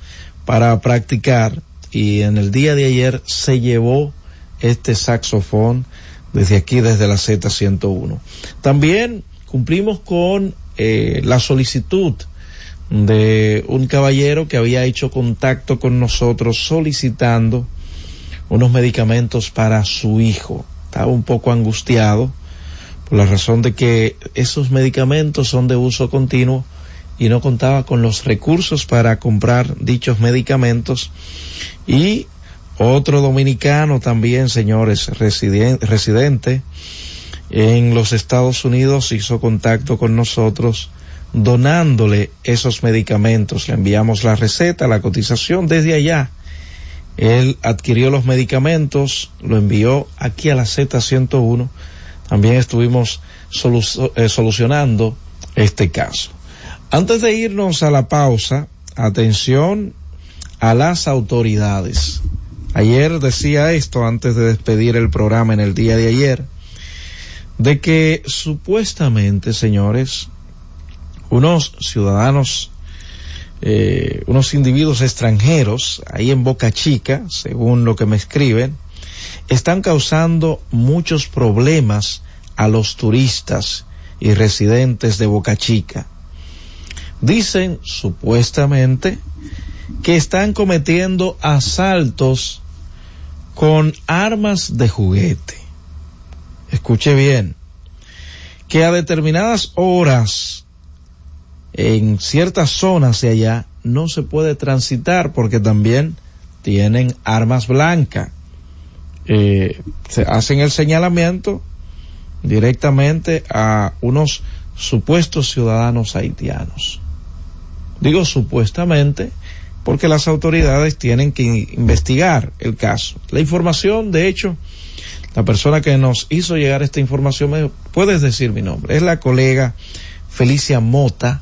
Speaker 14: para practicar y en el día de ayer se llevó este saxofón desde aquí, desde la Z101. También cumplimos con eh, la solicitud de un caballero que había hecho contacto con nosotros solicitando unos medicamentos para su hijo. Estaba un poco angustiado por la razón de que esos medicamentos son de uso continuo y no contaba con los recursos para comprar dichos medicamentos y otro dominicano también, señores, residente en los Estados Unidos hizo contacto con nosotros donándole esos medicamentos. Le enviamos la receta, la cotización desde allá. Él adquirió los medicamentos, lo envió aquí a la Z101. También estuvimos eh, solucionando este caso. Antes de irnos a la pausa, atención a las autoridades. Ayer decía esto antes de despedir el programa en el día de ayer, de que supuestamente, señores, unos ciudadanos, eh, unos individuos extranjeros ahí en Boca Chica, según lo que me escriben, están causando muchos problemas a los turistas y residentes de Boca Chica. Dicen supuestamente que están cometiendo asaltos con armas de juguete. Escuche bien, que a determinadas horas en ciertas zonas de allá no se puede transitar porque también tienen armas blancas. Eh, se hacen el señalamiento directamente a unos supuestos ciudadanos haitianos. Digo supuestamente porque las autoridades tienen que investigar el caso. La información, de hecho, la persona que nos hizo llegar esta información, me puedes decir mi nombre, es la colega Felicia Mota,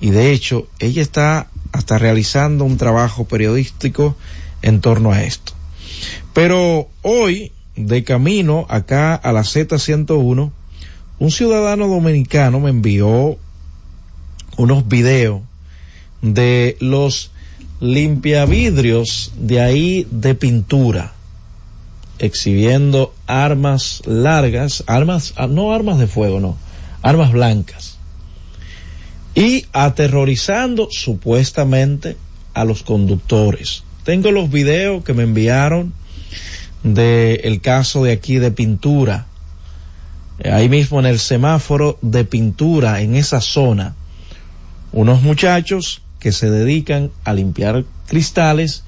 Speaker 14: y de hecho ella está hasta realizando un trabajo periodístico en torno a esto. Pero hoy, de camino acá a la Z101, un ciudadano dominicano me envió unos videos de los limpiavidrios de ahí de pintura, exhibiendo armas largas, armas, ah, no armas de fuego, no, armas blancas, y aterrorizando supuestamente a los conductores. Tengo los videos que me enviaron del el caso de aquí de pintura, ahí mismo en el semáforo de pintura en esa zona, unos muchachos que se dedican a limpiar cristales.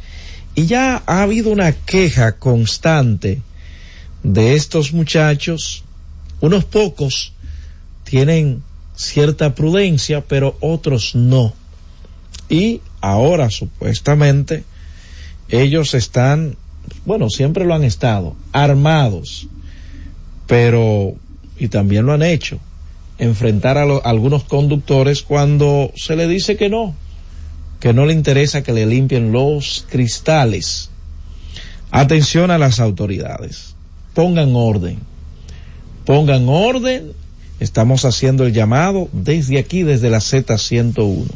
Speaker 14: Y ya ha habido una queja constante de estos muchachos, unos pocos tienen cierta prudencia, pero otros no. Y ahora supuestamente ellos están, bueno, siempre lo han estado, armados, pero, y también lo han hecho, enfrentar a, algunos conductores cuando se le dice que no, que no le interesa que le limpien los cristales. Atención a las autoridades, pongan orden, pongan orden, estamos haciendo el llamado desde aquí, desde la Z101.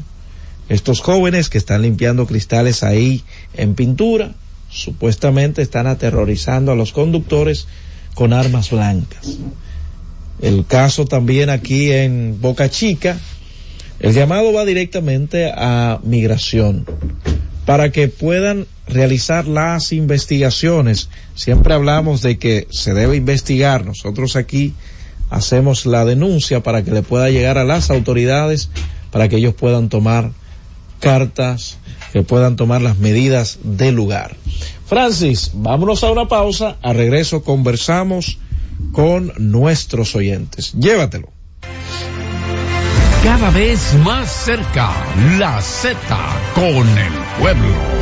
Speaker 14: Estos jóvenes que están limpiando cristales ahí en pintura, supuestamente están aterrorizando a los conductores con armas blancas. El caso también aquí en Boca Chica, el llamado va directamente a migración para que puedan realizar las investigaciones. Siempre hablamos de que se debe investigar. Nosotros aquí hacemos la denuncia para que le pueda llegar a las autoridades para que ellos puedan tomar cartas, que puedan tomar las medidas del lugar. Francis, vámonos a una pausa. A regreso conversamos con nuestros oyentes. Llévatelo.
Speaker 6: Cada vez más cerca, la Z con el pueblo.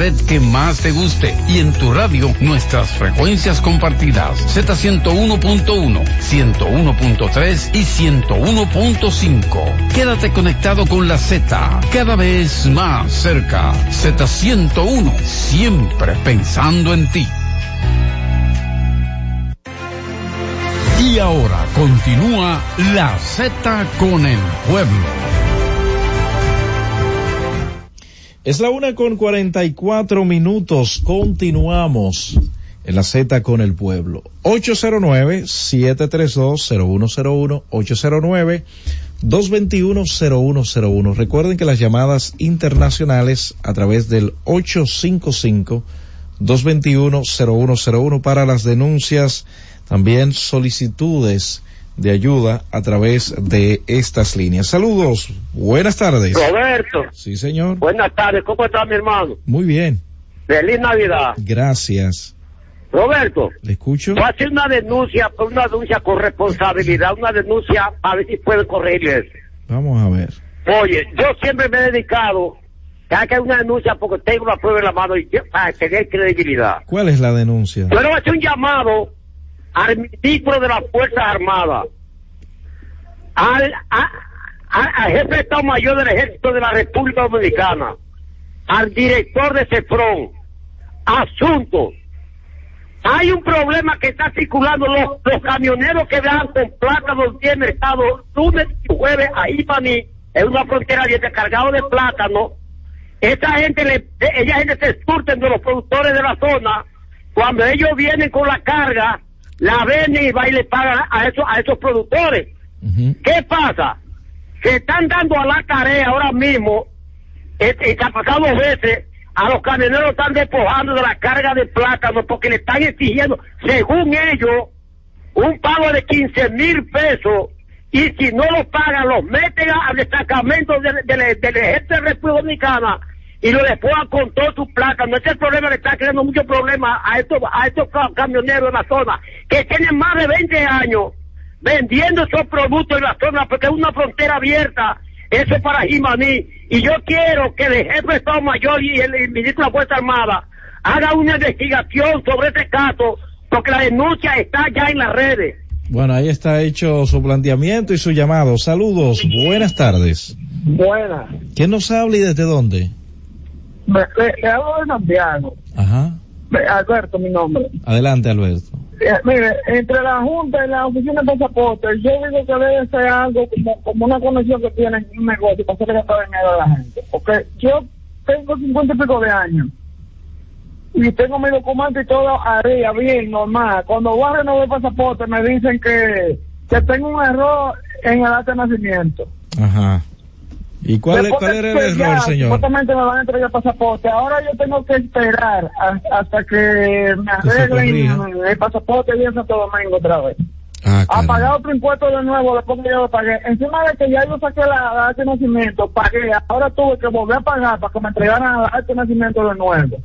Speaker 6: red que más te guste y en tu radio nuestras frecuencias compartidas Z101.1, 101.3 y 101.5. Quédate conectado con la Z, cada vez más cerca. Z101, siempre pensando en ti. Y ahora continúa la Z con el pueblo.
Speaker 14: Es la una con 44 minutos. Continuamos en la Z con el pueblo. 809-732-0101, 809-221-0101. Recuerden que las llamadas internacionales a través del 855-221-0101 para las denuncias, también solicitudes de ayuda a través de estas líneas. Saludos, buenas tardes.
Speaker 15: Roberto.
Speaker 14: Sí, señor.
Speaker 15: Buenas tardes, ¿cómo está mi hermano?
Speaker 14: Muy bien,
Speaker 15: Feliz Navidad.
Speaker 14: gracias.
Speaker 15: Roberto,
Speaker 14: ¿Le escucho?
Speaker 15: voy a hacer una denuncia, una denuncia con responsabilidad, una denuncia a ver si pueden corregir eso.
Speaker 14: Vamos a ver.
Speaker 15: Oye, yo siempre me he dedicado, cada que una denuncia porque tengo la prueba en la mano y yo- para tener credibilidad.
Speaker 14: ¿Cuál es la denuncia?
Speaker 15: Yo voy a hacer un llamado al ministro de las Fuerzas Armadas, al, a- al jefe de Estado Mayor del Ejército de la República Dominicana, al director de CEFRON. Asunto. Hay un problema que está circulando los, los camioneros que van con plátanos bien mercado lunes y jueves a Ibaní, en una frontera abierta cargado de plátano. Esta gente, le, ella gente se surten de los productores de la zona. Cuando ellos vienen con la carga, la venden y va y le pagan a esos, a esos productores. ¿Qué pasa? Se están dando a la tarea ahora mismo, este, pasado dos veces, a los camioneros están despojando de la carga de plátano porque le están exigiendo, según ellos, un pago de 15 mil pesos y si no lo pagan los meten al destacamento del, del, del ejército de la República Dominicana y lo despojan con todo su plátano. Ese es el problema que está creando muchos problemas a estos, a estos ca- camioneros de la zona que tienen más de 20 años vendiendo esos productos en la zona porque es una frontera abierta. Eso es para Jimaní. Y yo quiero que el jefe de Estado Mayor y el, el ministro de la Fuerza Armada haga una investigación sobre este caso porque la denuncia está ya en las redes.
Speaker 14: Bueno, ahí está hecho su planteamiento y su llamado. Saludos, buenas tardes.
Speaker 13: Buena.
Speaker 14: ¿Quién nos habla y desde dónde?
Speaker 13: Me, le, le hablo de Santiago.
Speaker 14: Ajá.
Speaker 13: Alberto, mi nombre.
Speaker 14: Adelante, Alberto.
Speaker 13: Eh, mire, entre la Junta y la Oficina de Pasaporte, yo digo que debe ser algo como, como una conexión que tienen en un negocio para hacerle gastar dinero a la gente. Porque yo tengo cincuenta y pico de años y tengo mi documento y todo arriba, bien, normal. Cuando voy a renovar el pasaporte me dicen que, que tengo un error en el acta de nacimiento.
Speaker 14: Ajá. ¿Y cuál, es, cuál era el error, señor?
Speaker 13: Supuestamente me van a entregar el pasaporte. Ahora yo tengo que esperar a- hasta que me arreglen el pasaporte y en Santo Domingo otra vez.
Speaker 14: Ah,
Speaker 13: a
Speaker 14: caramba.
Speaker 13: pagar otro impuesto de nuevo después que yo lo pagué. Encima de que ya yo saqué la, la de nacimiento, pagué. Ahora tuve que volver a pagar para que me entregaran la de nacimiento de nuevo.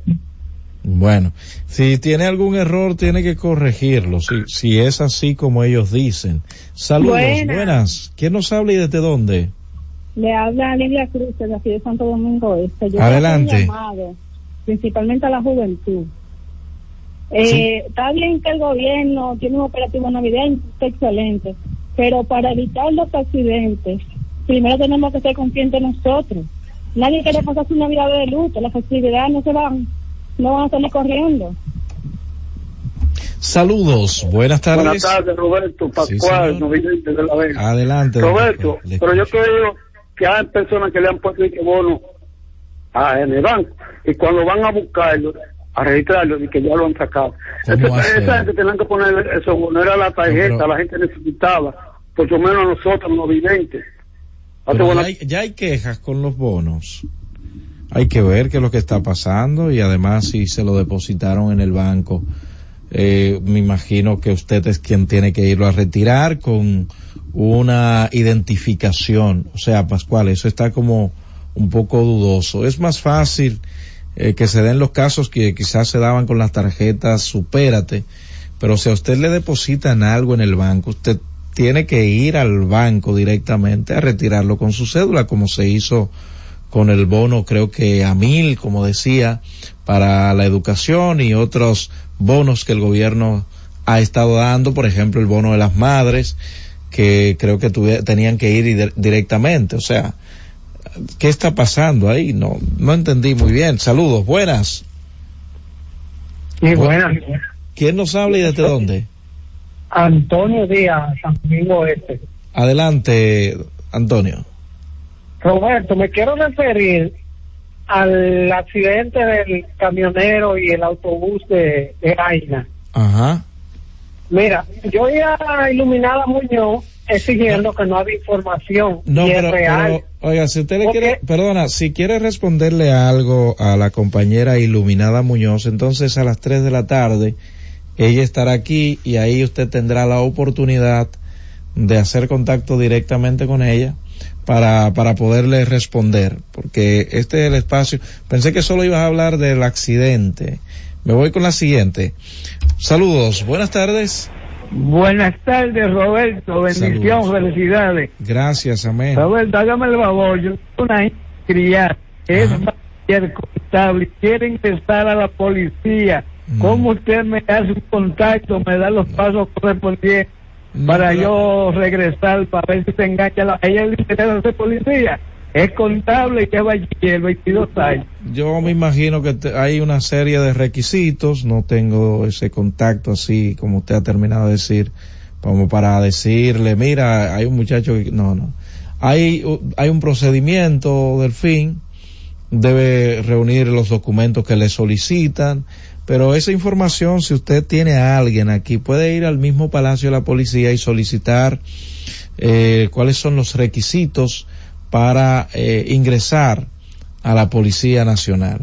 Speaker 14: Bueno, si tiene algún error, tiene que corregirlo, si, si es así como ellos dicen. Saludos,
Speaker 16: Buenas.
Speaker 14: buenas. ¿Quién nos habla y desde dónde?
Speaker 16: Le habla Lidia Cruz de aquí de Santo Domingo Este. Yo
Speaker 14: Adelante.
Speaker 16: llamado, principalmente a la juventud. Eh, Está bien que el gobierno tiene un operativo navideño, está excelente, pero para evitar los accidentes, primero tenemos que ser conscientes nosotros. Nadie quiere pasar su Navidad de luto, las festividades no se van, no van a salir corriendo.
Speaker 14: Saludos, buenas tardes.
Speaker 15: Buenas tardes, Roberto Pascual, novidente de la Vega.
Speaker 14: Adelante.
Speaker 15: Roberto, pero yo creo que hay personas que le han puesto que bono a, en el banco y cuando van a buscarlo, a registrarlo, y que ya lo han sacado.
Speaker 14: ¿Cómo
Speaker 15: Entonces, esa gente tenían que poner eso, no era la tarjeta,
Speaker 14: No, pero-
Speaker 15: la gente necesitaba por lo menos nosotros, los videntes.
Speaker 14: Ya, hay, ya hay quejas con los bonos. Hay que ver qué es lo que está pasando y además si se lo depositaron en el banco. Eh, me imagino que usted es quien tiene que irlo a retirar con una identificación. O sea, Pascual, eso está como un poco dudoso. Es más fácil eh, que se den los casos que quizás se daban con las tarjetas Supérate, pero si a usted le depositan algo en el banco, usted tiene que ir al banco directamente a retirarlo con su cédula, como se hizo con el bono, creo que a mil, como decía, para la educación y otros bonos que el gobierno ha estado dando, por ejemplo, el bono de las madres, que creo que tuve- tenían que ir directamente. O sea, ¿qué está pasando ahí? No, no entendí muy bien. Saludos, buenas.
Speaker 13: Sí, buenas.
Speaker 14: ¿Quién nos habla y desde dónde?
Speaker 13: Antonio Díaz, San Domingo Este.
Speaker 14: Adelante, Antonio.
Speaker 13: Roberto, me quiero referir al accidente del camionero y el autobús de, de Aina.
Speaker 14: Ajá.
Speaker 13: Mira, yo ya a Iluminada Muñoz exigiendo que no había información
Speaker 14: No,
Speaker 13: y es
Speaker 14: pero,
Speaker 13: real.
Speaker 14: pero, oiga, si usted le
Speaker 13: Porque-
Speaker 14: quiere, perdona, si quiere responderle algo a la compañera Iluminada Muñoz, entonces a las 3 de la tarde ella estará aquí y ahí usted tendrá la oportunidad de hacer contacto directamente con ella para, para poderle responder, porque este es el espacio. Pensé que solo ibas a hablar del accidente. Me voy con la siguiente. Saludos, buenas tardes.
Speaker 17: Buenas tardes, Roberto. Bendición,
Speaker 14: Saludos.
Speaker 17: felicidades.
Speaker 14: Gracias, amén.
Speaker 17: Roberto, hágame el favor. Yo tengo una criada que es contable quiere ingresar a la policía.
Speaker 14: Mm.
Speaker 17: ¿Cómo usted me hace un contacto, me da los pasos correspondientes para yo regresar, para ver si se engancha? La... Ella le interesa ser policía. Es contable y que bachiller, 22 años.
Speaker 14: Yo me imagino que te- hay una serie de requisitos, no tengo ese contacto así como usted ha terminado de decir, como para decirle, mira, hay un muchacho que, no, no. Hay, hay un procedimiento del fin, debe reunir los documentos que le solicitan, pero esa información, si usted tiene a alguien aquí, puede ir al mismo Palacio de la Policía y solicitar eh, cuáles son los requisitos para eh, ingresar a la Policía Nacional.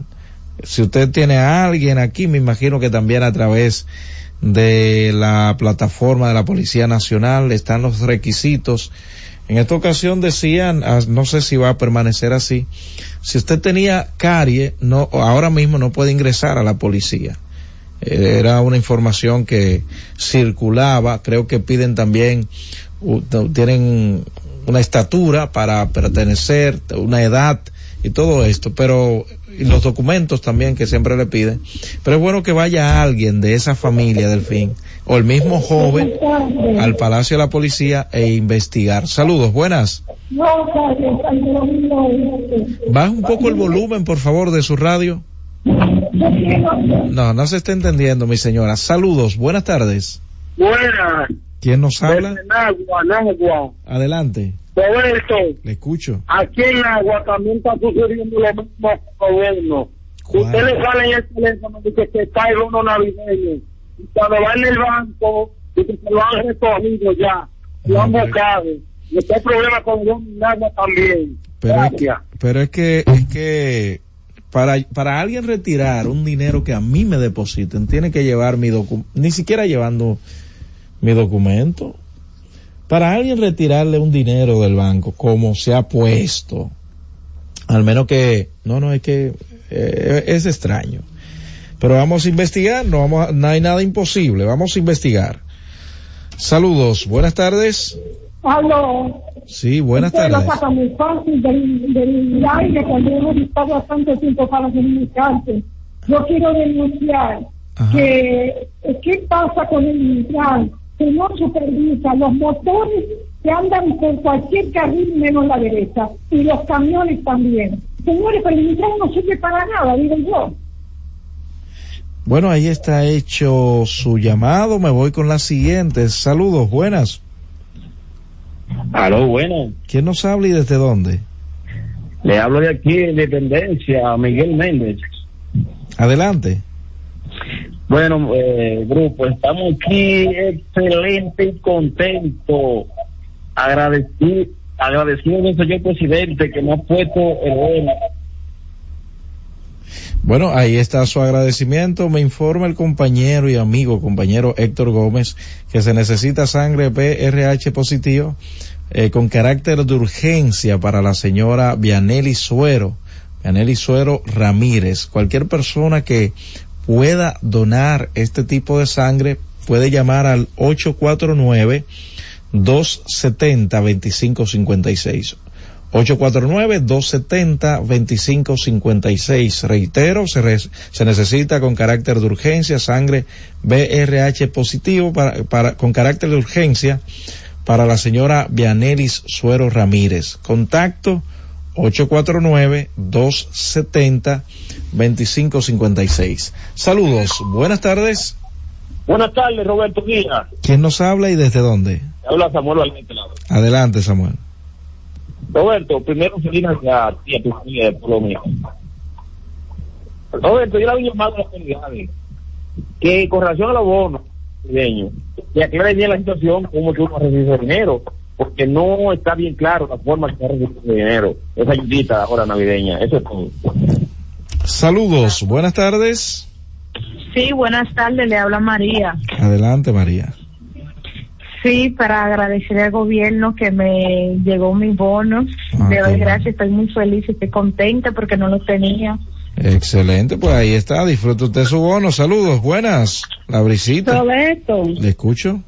Speaker 14: Si usted tiene a alguien aquí, me imagino que también a través de la plataforma de la Policía Nacional están los requisitos. En esta ocasión decían, ah, no sé si va a permanecer así, si usted tenía carie, no, ahora mismo no puede ingresar a la policía. Eh, Era una información que circulaba, creo que piden también, tienen una estatura para pertenecer, una edad y todo esto, pero y los documentos también que siempre le piden. Pero es bueno que vaya alguien de esa familia del fin o el mismo joven al Palacio de la Policía e investigar. Saludos, buenas. Baja un poco el volumen, por favor, de su radio. No, no se está entendiendo, mi señora. Saludos, buenas tardes.
Speaker 15: Buenas.
Speaker 14: ¿Quién nos habla? Adelante,
Speaker 15: Roberto,
Speaker 14: le escucho.
Speaker 15: aquí en Nagua también está sucediendo lo mismo gobierno. Usted le sale en el teléfono de que se cae el uno navideño. Y cuando va en el banco, dice que se lo han recogido ya. Lo han buscado. Y está el problema con en Nagua también.
Speaker 14: Pero es que, pero es que, es que para, para alguien retirar un dinero que a mí me depositen, tiene que llevar mi documento, ni siquiera llevando mi documento. Para alguien retirarle un dinero del banco, como se ha puesto, al menos que, no, no, es que eh, es extraño. Pero vamos a investigar, no, vamos a- no hay nada imposible, vamos a investigar. Saludos, buenas tardes.
Speaker 16: Aló.
Speaker 14: Sí, buenas
Speaker 16: Usted lo
Speaker 14: tardes.
Speaker 16: saca muy fácil del, del aire cuando hemos estado bastante tiempo para comunicarse. Yo quiero denunciar que qué pasa con el Intran, que no supervisa los motores que andan por cualquier carril menos la derecha y los camiones también. Señores, pero el Intran no sirve para nada, digo yo.
Speaker 14: Bueno, ahí está hecho su llamado. Me voy con las siguientes. Saludos, buenas.
Speaker 5: Aló, bueno.
Speaker 14: ¿Quién nos habla y desde dónde?
Speaker 5: Le hablo de aquí, de Independencia, Miguel Méndez.
Speaker 14: Adelante.
Speaker 5: Bueno, eh, grupo, estamos aquí excelente y contento
Speaker 18: agradecido al señor presidente que me ha puesto el.
Speaker 14: Bueno, ahí está su agradecimiento. Me informa el compañero y amigo, compañero Héctor Gómez, que se necesita sangre PRH positivo eh, con carácter de urgencia para la señora Vianelli Suero, Vianelli Suero Ramírez. Cualquier persona que pueda donar este tipo de sangre puede llamar al 849 270 2556. 849-270-2556. Reitero, se, re- se necesita con carácter de urgencia sangre BRH positivo para, para- con carácter de urgencia para la señora Vianelis Suero Ramírez. Contacto 849-270-2556. Saludos, buenas tardes.
Speaker 18: Buenas tardes, Roberto Guía.
Speaker 14: ¿Quién nos habla y desde dónde?
Speaker 18: Habla Samuel Valente.
Speaker 14: Adelante, Samuel.
Speaker 18: Roberto, primero feliz Navidad a ti y a tu familia de Pueblo Mío. Roberto, yo le había llamado a las autoridades que con relación a los bonos navideños, que aclare bien la situación, cómo que uno recibe ese dinero, porque no está bien claro la forma que se recibe ese dinero, esa ayudita ahora navideña, eso es todo.
Speaker 14: Saludos, buenas tardes.
Speaker 19: Sí, buenas tardes, le habla María.
Speaker 14: Adelante, María.
Speaker 19: Sí, para agradecer al gobierno que me llegó mi bono.
Speaker 14: Ah,
Speaker 19: Le doy gracias, estoy muy feliz, estoy contenta porque no lo tenía.
Speaker 14: Excelente, pues ahí está, disfrute usted su bono. Saludos, buenas. La brisita.
Speaker 16: Roberto,
Speaker 14: ¿Le escucho?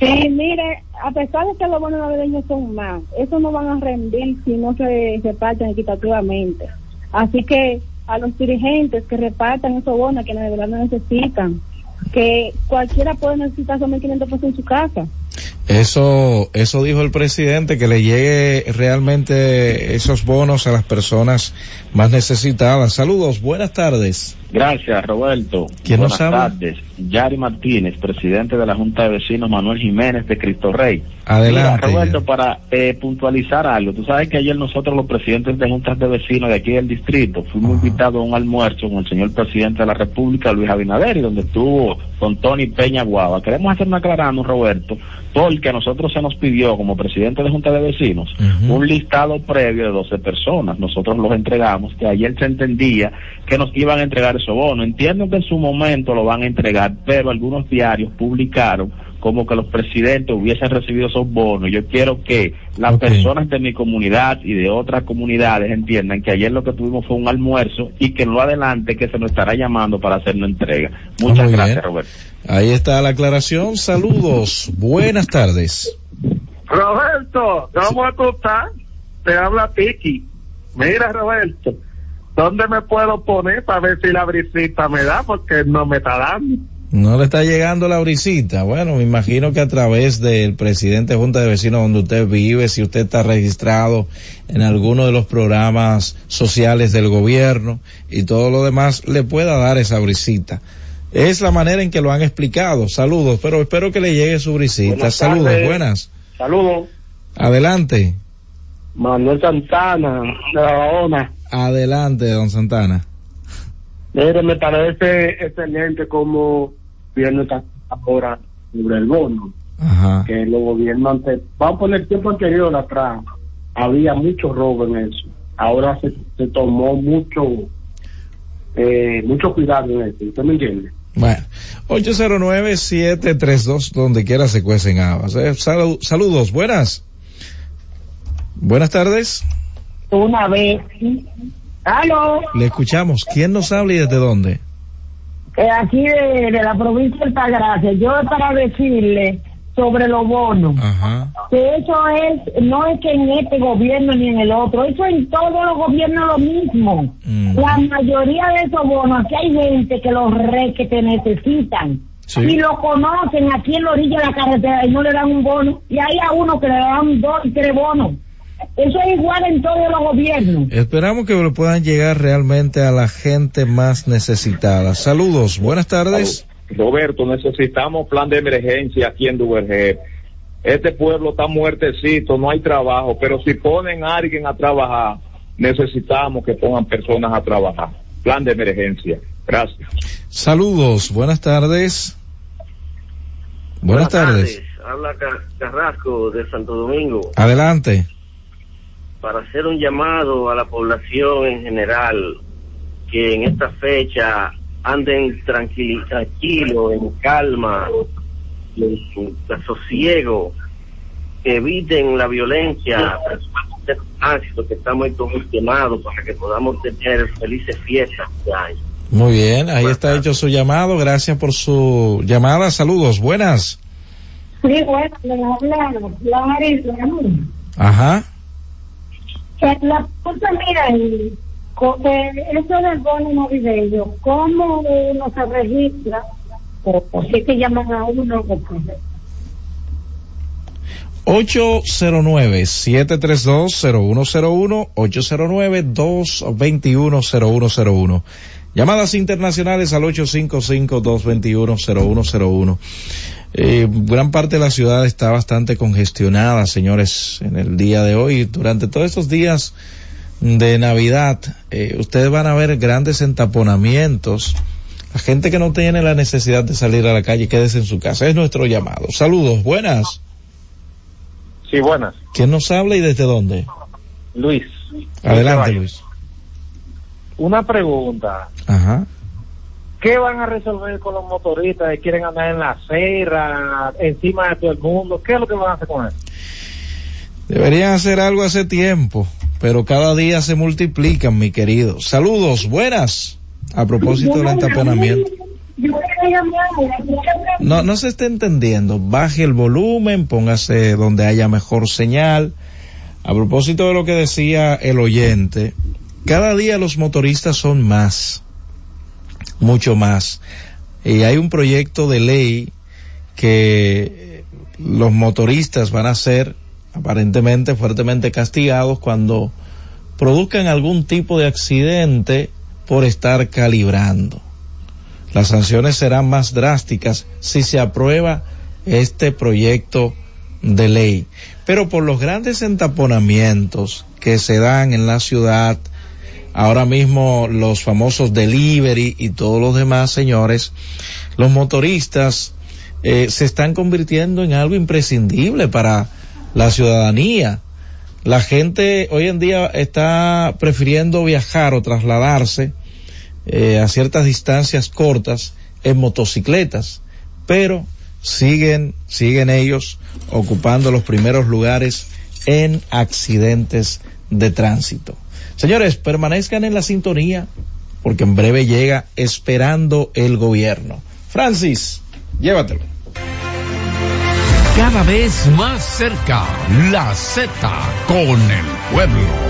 Speaker 16: sí, mire, a pesar de que los bonos navideños son más, esos no van a rendir si no se reparten equitativamente. Así que a los dirigentes que repartan esos bonos, que de verdad no necesitan, que cualquiera puede necesitar esos 1.500 pesos en su casa.
Speaker 14: Eso, eso dijo el presidente, que le llegue realmente esos bonos a las personas más necesitadas. Saludos, buenas tardes.
Speaker 18: Gracias, Roberto.
Speaker 14: ¿Quién nos
Speaker 18: Buenas
Speaker 14: habla?
Speaker 18: tardes. Yari Martínez, presidente de la Junta de Vecinos Manuel Jiménez de Cristo Rey.
Speaker 14: Adelante,
Speaker 18: Mira, Roberto, para eh, puntualizar algo, tú sabes que ayer nosotros los presidentes de juntas de vecinos de aquí del distrito fuimos invitados a un almuerzo con el señor presidente de la República, Luis Abinader, y donde estuvo con Tony Peña Guava. Queremos hacer una aclarando, Roberto, porque a nosotros se nos pidió como presidente de junta de vecinos un listado previo de 12 personas. Nosotros los entregamos, que ayer se entendía que nos iban a entregar esos bonos. Entiendo que en su momento lo van a entregar, pero algunos diarios publicaron como que los presidentes hubiesen recibido esos bonos. Yo quiero que las personas de mi comunidad y de otras comunidades entiendan que ayer lo que tuvimos fue un almuerzo y que lo adelante que se nos estará llamando para hacer una entrega. Muchas
Speaker 14: Ah, Muy
Speaker 18: gracias,
Speaker 14: bien.
Speaker 18: Roberto.
Speaker 14: Ahí está la aclaración. Saludos, buenas tardes.
Speaker 20: Roberto, ¿cómo tú estás? Te habla Tiki. Mira, Roberto, ¿dónde me puedo poner para ver si la brisita me da? Porque no me está dando.
Speaker 14: No le está llegando la brisita. Bueno, me imagino que a través del presidente de Junta de Vecinos donde usted vive, si usted está registrado en alguno de los programas sociales del gobierno y todo lo demás, le pueda dar esa brisita. Es la manera en que lo han explicado. Saludos, pero espero que le llegue su brisita.
Speaker 18: Buenas
Speaker 14: Saludos,
Speaker 18: tardes.
Speaker 14: buenas.
Speaker 18: Saludos.
Speaker 14: Adelante.
Speaker 18: Manuel Santana, de La Bahona.
Speaker 14: Adelante, don Santana.
Speaker 20: Mire, me parece excelente como gobierno está ahora sobre el bono.
Speaker 14: Ajá.
Speaker 20: Que los gobiernos vamos a poner el tiempo anterior atrás, había mucho robo en eso. Ahora se, se tomó mucho, eh, mucho cuidado en eso. ¿Usted me entiende?
Speaker 14: Bueno, 809-732, donde quiera se cuecen habas. Eh, salu- saludos, buenas. Buenas tardes.
Speaker 19: Una vez. ¿Aló?
Speaker 14: Le escuchamos. ¿Quién nos habla y desde dónde?
Speaker 19: Eh, aquí de, de la provincia de Altagracia. Yo es para decirle sobre los bonos.
Speaker 14: Ajá.
Speaker 19: Que eso es, no es que en este gobierno ni en el otro, eso en todos los gobiernos lo mismo. La mayoría de esos bonos, aquí hay gente que los re que te necesitan.
Speaker 14: Sí.
Speaker 19: Y lo conocen aquí en la orilla de la carretera y no le dan un bono. Y hay a uno que le dan dos y tres bonos. Eso es igual en todos los gobiernos.
Speaker 14: Esperamos que le puedan llegar realmente a la gente más necesitada. Saludos, buenas tardes.
Speaker 21: Roberto, necesitamos plan de emergencia aquí en Duverger. Este pueblo está muertecito, no hay trabajo, pero si ponen a alguien a trabajar, necesitamos que pongan personas a trabajar. Plan de emergencia. Gracias.
Speaker 14: Saludos, buenas tardes. Buenas, tardes.
Speaker 22: habla Ca- Carrasco de Santo Domingo
Speaker 14: Adelante.
Speaker 22: Para hacer un llamado a la población en general que en esta fecha anden tranquilos, en calma, en su sosiego, que eviten la violencia, que está muy congestionado para que podamos tener felices fiestas este año.
Speaker 14: Muy bien, ahí está hecho su llamado. Gracias por su llamada. Saludos, buenas.
Speaker 19: Sí, Marisa.
Speaker 14: Ajá.
Speaker 19: Eh, La cosa, mira, eh, eso del bono navideño, ¿cómo uno se registra? O, o si es que llaman a uno, o qué?
Speaker 14: 809-732-0101, 809-221-0101. Llamadas internacionales al 855-221-0101. Eh, gran parte de la ciudad está bastante congestionada, señores, en el día de hoy. Durante todos estos días de Navidad, eh, ustedes van a ver grandes entaponamientos. La gente que no tiene la necesidad de salir a la calle, quédese en su casa. Es nuestro llamado. Saludos, buenas.
Speaker 23: Sí, buenas.
Speaker 14: ¿Quién nos habla y desde dónde?
Speaker 23: Luis.
Speaker 14: Adelante,
Speaker 23: Luis.
Speaker 14: Luis.
Speaker 23: Una pregunta.
Speaker 14: Ajá.
Speaker 23: ¿Qué van a resolver con los motoristas que quieren andar en la acera, encima de todo el mundo? ¿Qué es lo que van a hacer con eso?
Speaker 14: Deberían hacer algo hace tiempo, pero cada día se multiplican, mi querido. Saludos, buenas. A propósito del entaponamiento. No, no se está entendiendo. Baje el volumen, póngase donde haya mejor señal. A propósito de lo que decía el oyente, cada día los motoristas son más, mucho más. Y hay un proyecto de ley que los motoristas van a ser aparentemente fuertemente castigados cuando produzcan algún tipo de accidente por estar calibrando. Las sanciones serán más drásticas si se aprueba este proyecto de ley. Pero por los grandes entaponamientos que se dan en la ciudad, ahora mismo los famosos delivery y todos los demás señores, los motoristas eh, se están convirtiendo en algo imprescindible para la ciudadanía. La gente hoy en día está prefiriendo viajar o trasladarse eh, a ciertas distancias cortas en motocicletas, pero siguen, siguen ellos ocupando los primeros lugares en accidentes de tránsito. Señores, permanezcan en la sintonía porque en breve llega esperando el gobierno. Francis, llévatelo.
Speaker 6: Cada vez más cerca, la Z con el pueblo.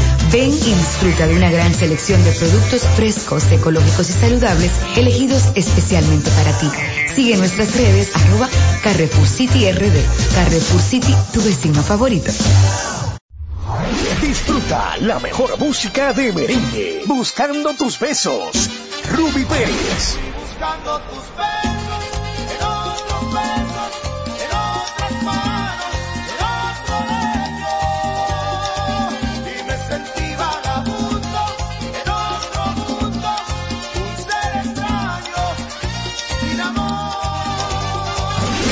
Speaker 24: Ven y disfruta de una gran selección de productos frescos, ecológicos y saludables, elegidos especialmente para ti. Sigue nuestras redes arroba Carrefour City RD. Carrefour City, tu vecino favorito.
Speaker 7: Disfruta la mejor música de merengue. Buscando tus besos. Ruby Pérez.
Speaker 8: Buscando tus besos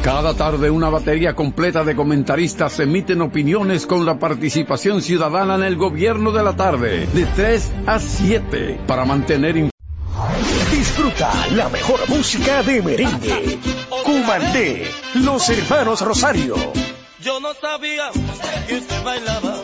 Speaker 6: Cada tarde una batería completa de comentaristas emiten opiniones con la participación ciudadana en el gobierno de la tarde, de 3 a 7, para mantener
Speaker 7: Disfruta la mejor música de merengue. Cumandé, los hermanos Rosario.
Speaker 11: Yo no sabía que usted bailaba.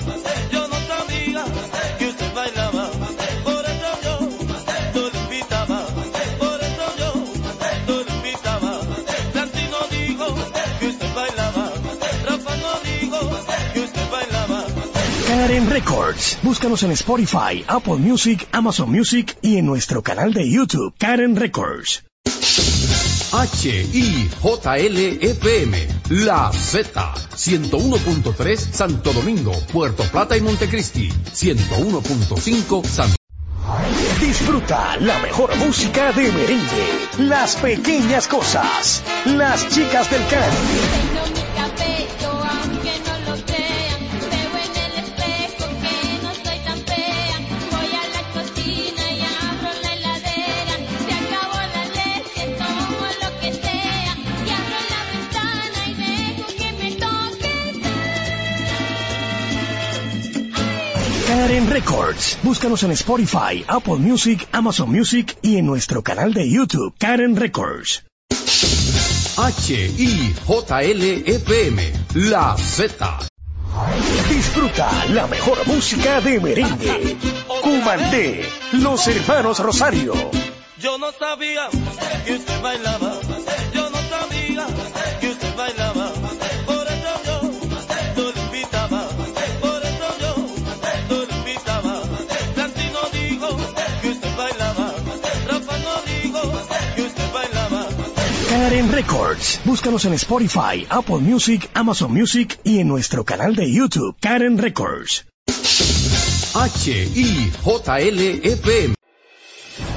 Speaker 7: Karen Records. Búscanos en Spotify, Apple Music, Amazon Music y en nuestro canal de YouTube, Karen Records.
Speaker 6: HIJLFM, La Z, 101.3 Santo Domingo, Puerto Plata y Montecristi, 101.5 San
Speaker 7: Disfruta la mejor música de merengue. Las pequeñas cosas. Las chicas del can. Records. Búscanos en Spotify, Apple Music, Amazon Music y en nuestro canal de YouTube, Karen Records.
Speaker 6: HIJLFM, La Z.
Speaker 7: Disfruta la mejor música de merengue. Cumandé, los hermanos Rosario.
Speaker 11: Yo no sabía que usted bailaba.
Speaker 7: Karen Records. Búscanos en Spotify, Apple Music, Amazon Music y en nuestro canal de YouTube, Karen Records.
Speaker 6: HIJLFM.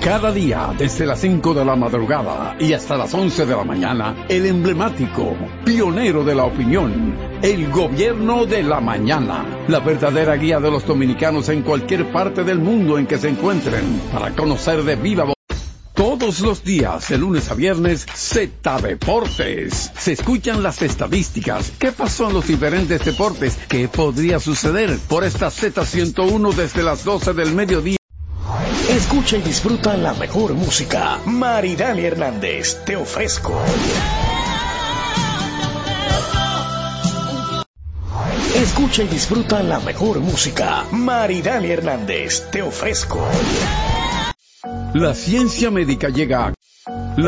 Speaker 6: Cada día, desde las 5 de la madrugada y hasta las 11 de la mañana, el emblemático, pionero de la opinión, el gobierno de la mañana, la verdadera guía de los dominicanos en cualquier parte del mundo en que se encuentren, para conocer de viva voz. Todos los días, de lunes a viernes, Z Deportes. Se escuchan las estadísticas. ¿Qué pasó en los diferentes deportes? ¿Qué podría suceder por esta Z101 desde las 12 del mediodía?
Speaker 7: Escucha y disfruta la mejor música. Maridani Hernández, te ofrezco. Escucha y disfruta la mejor música. Maridani Hernández, te ofrezco.
Speaker 6: La ciencia médica llega a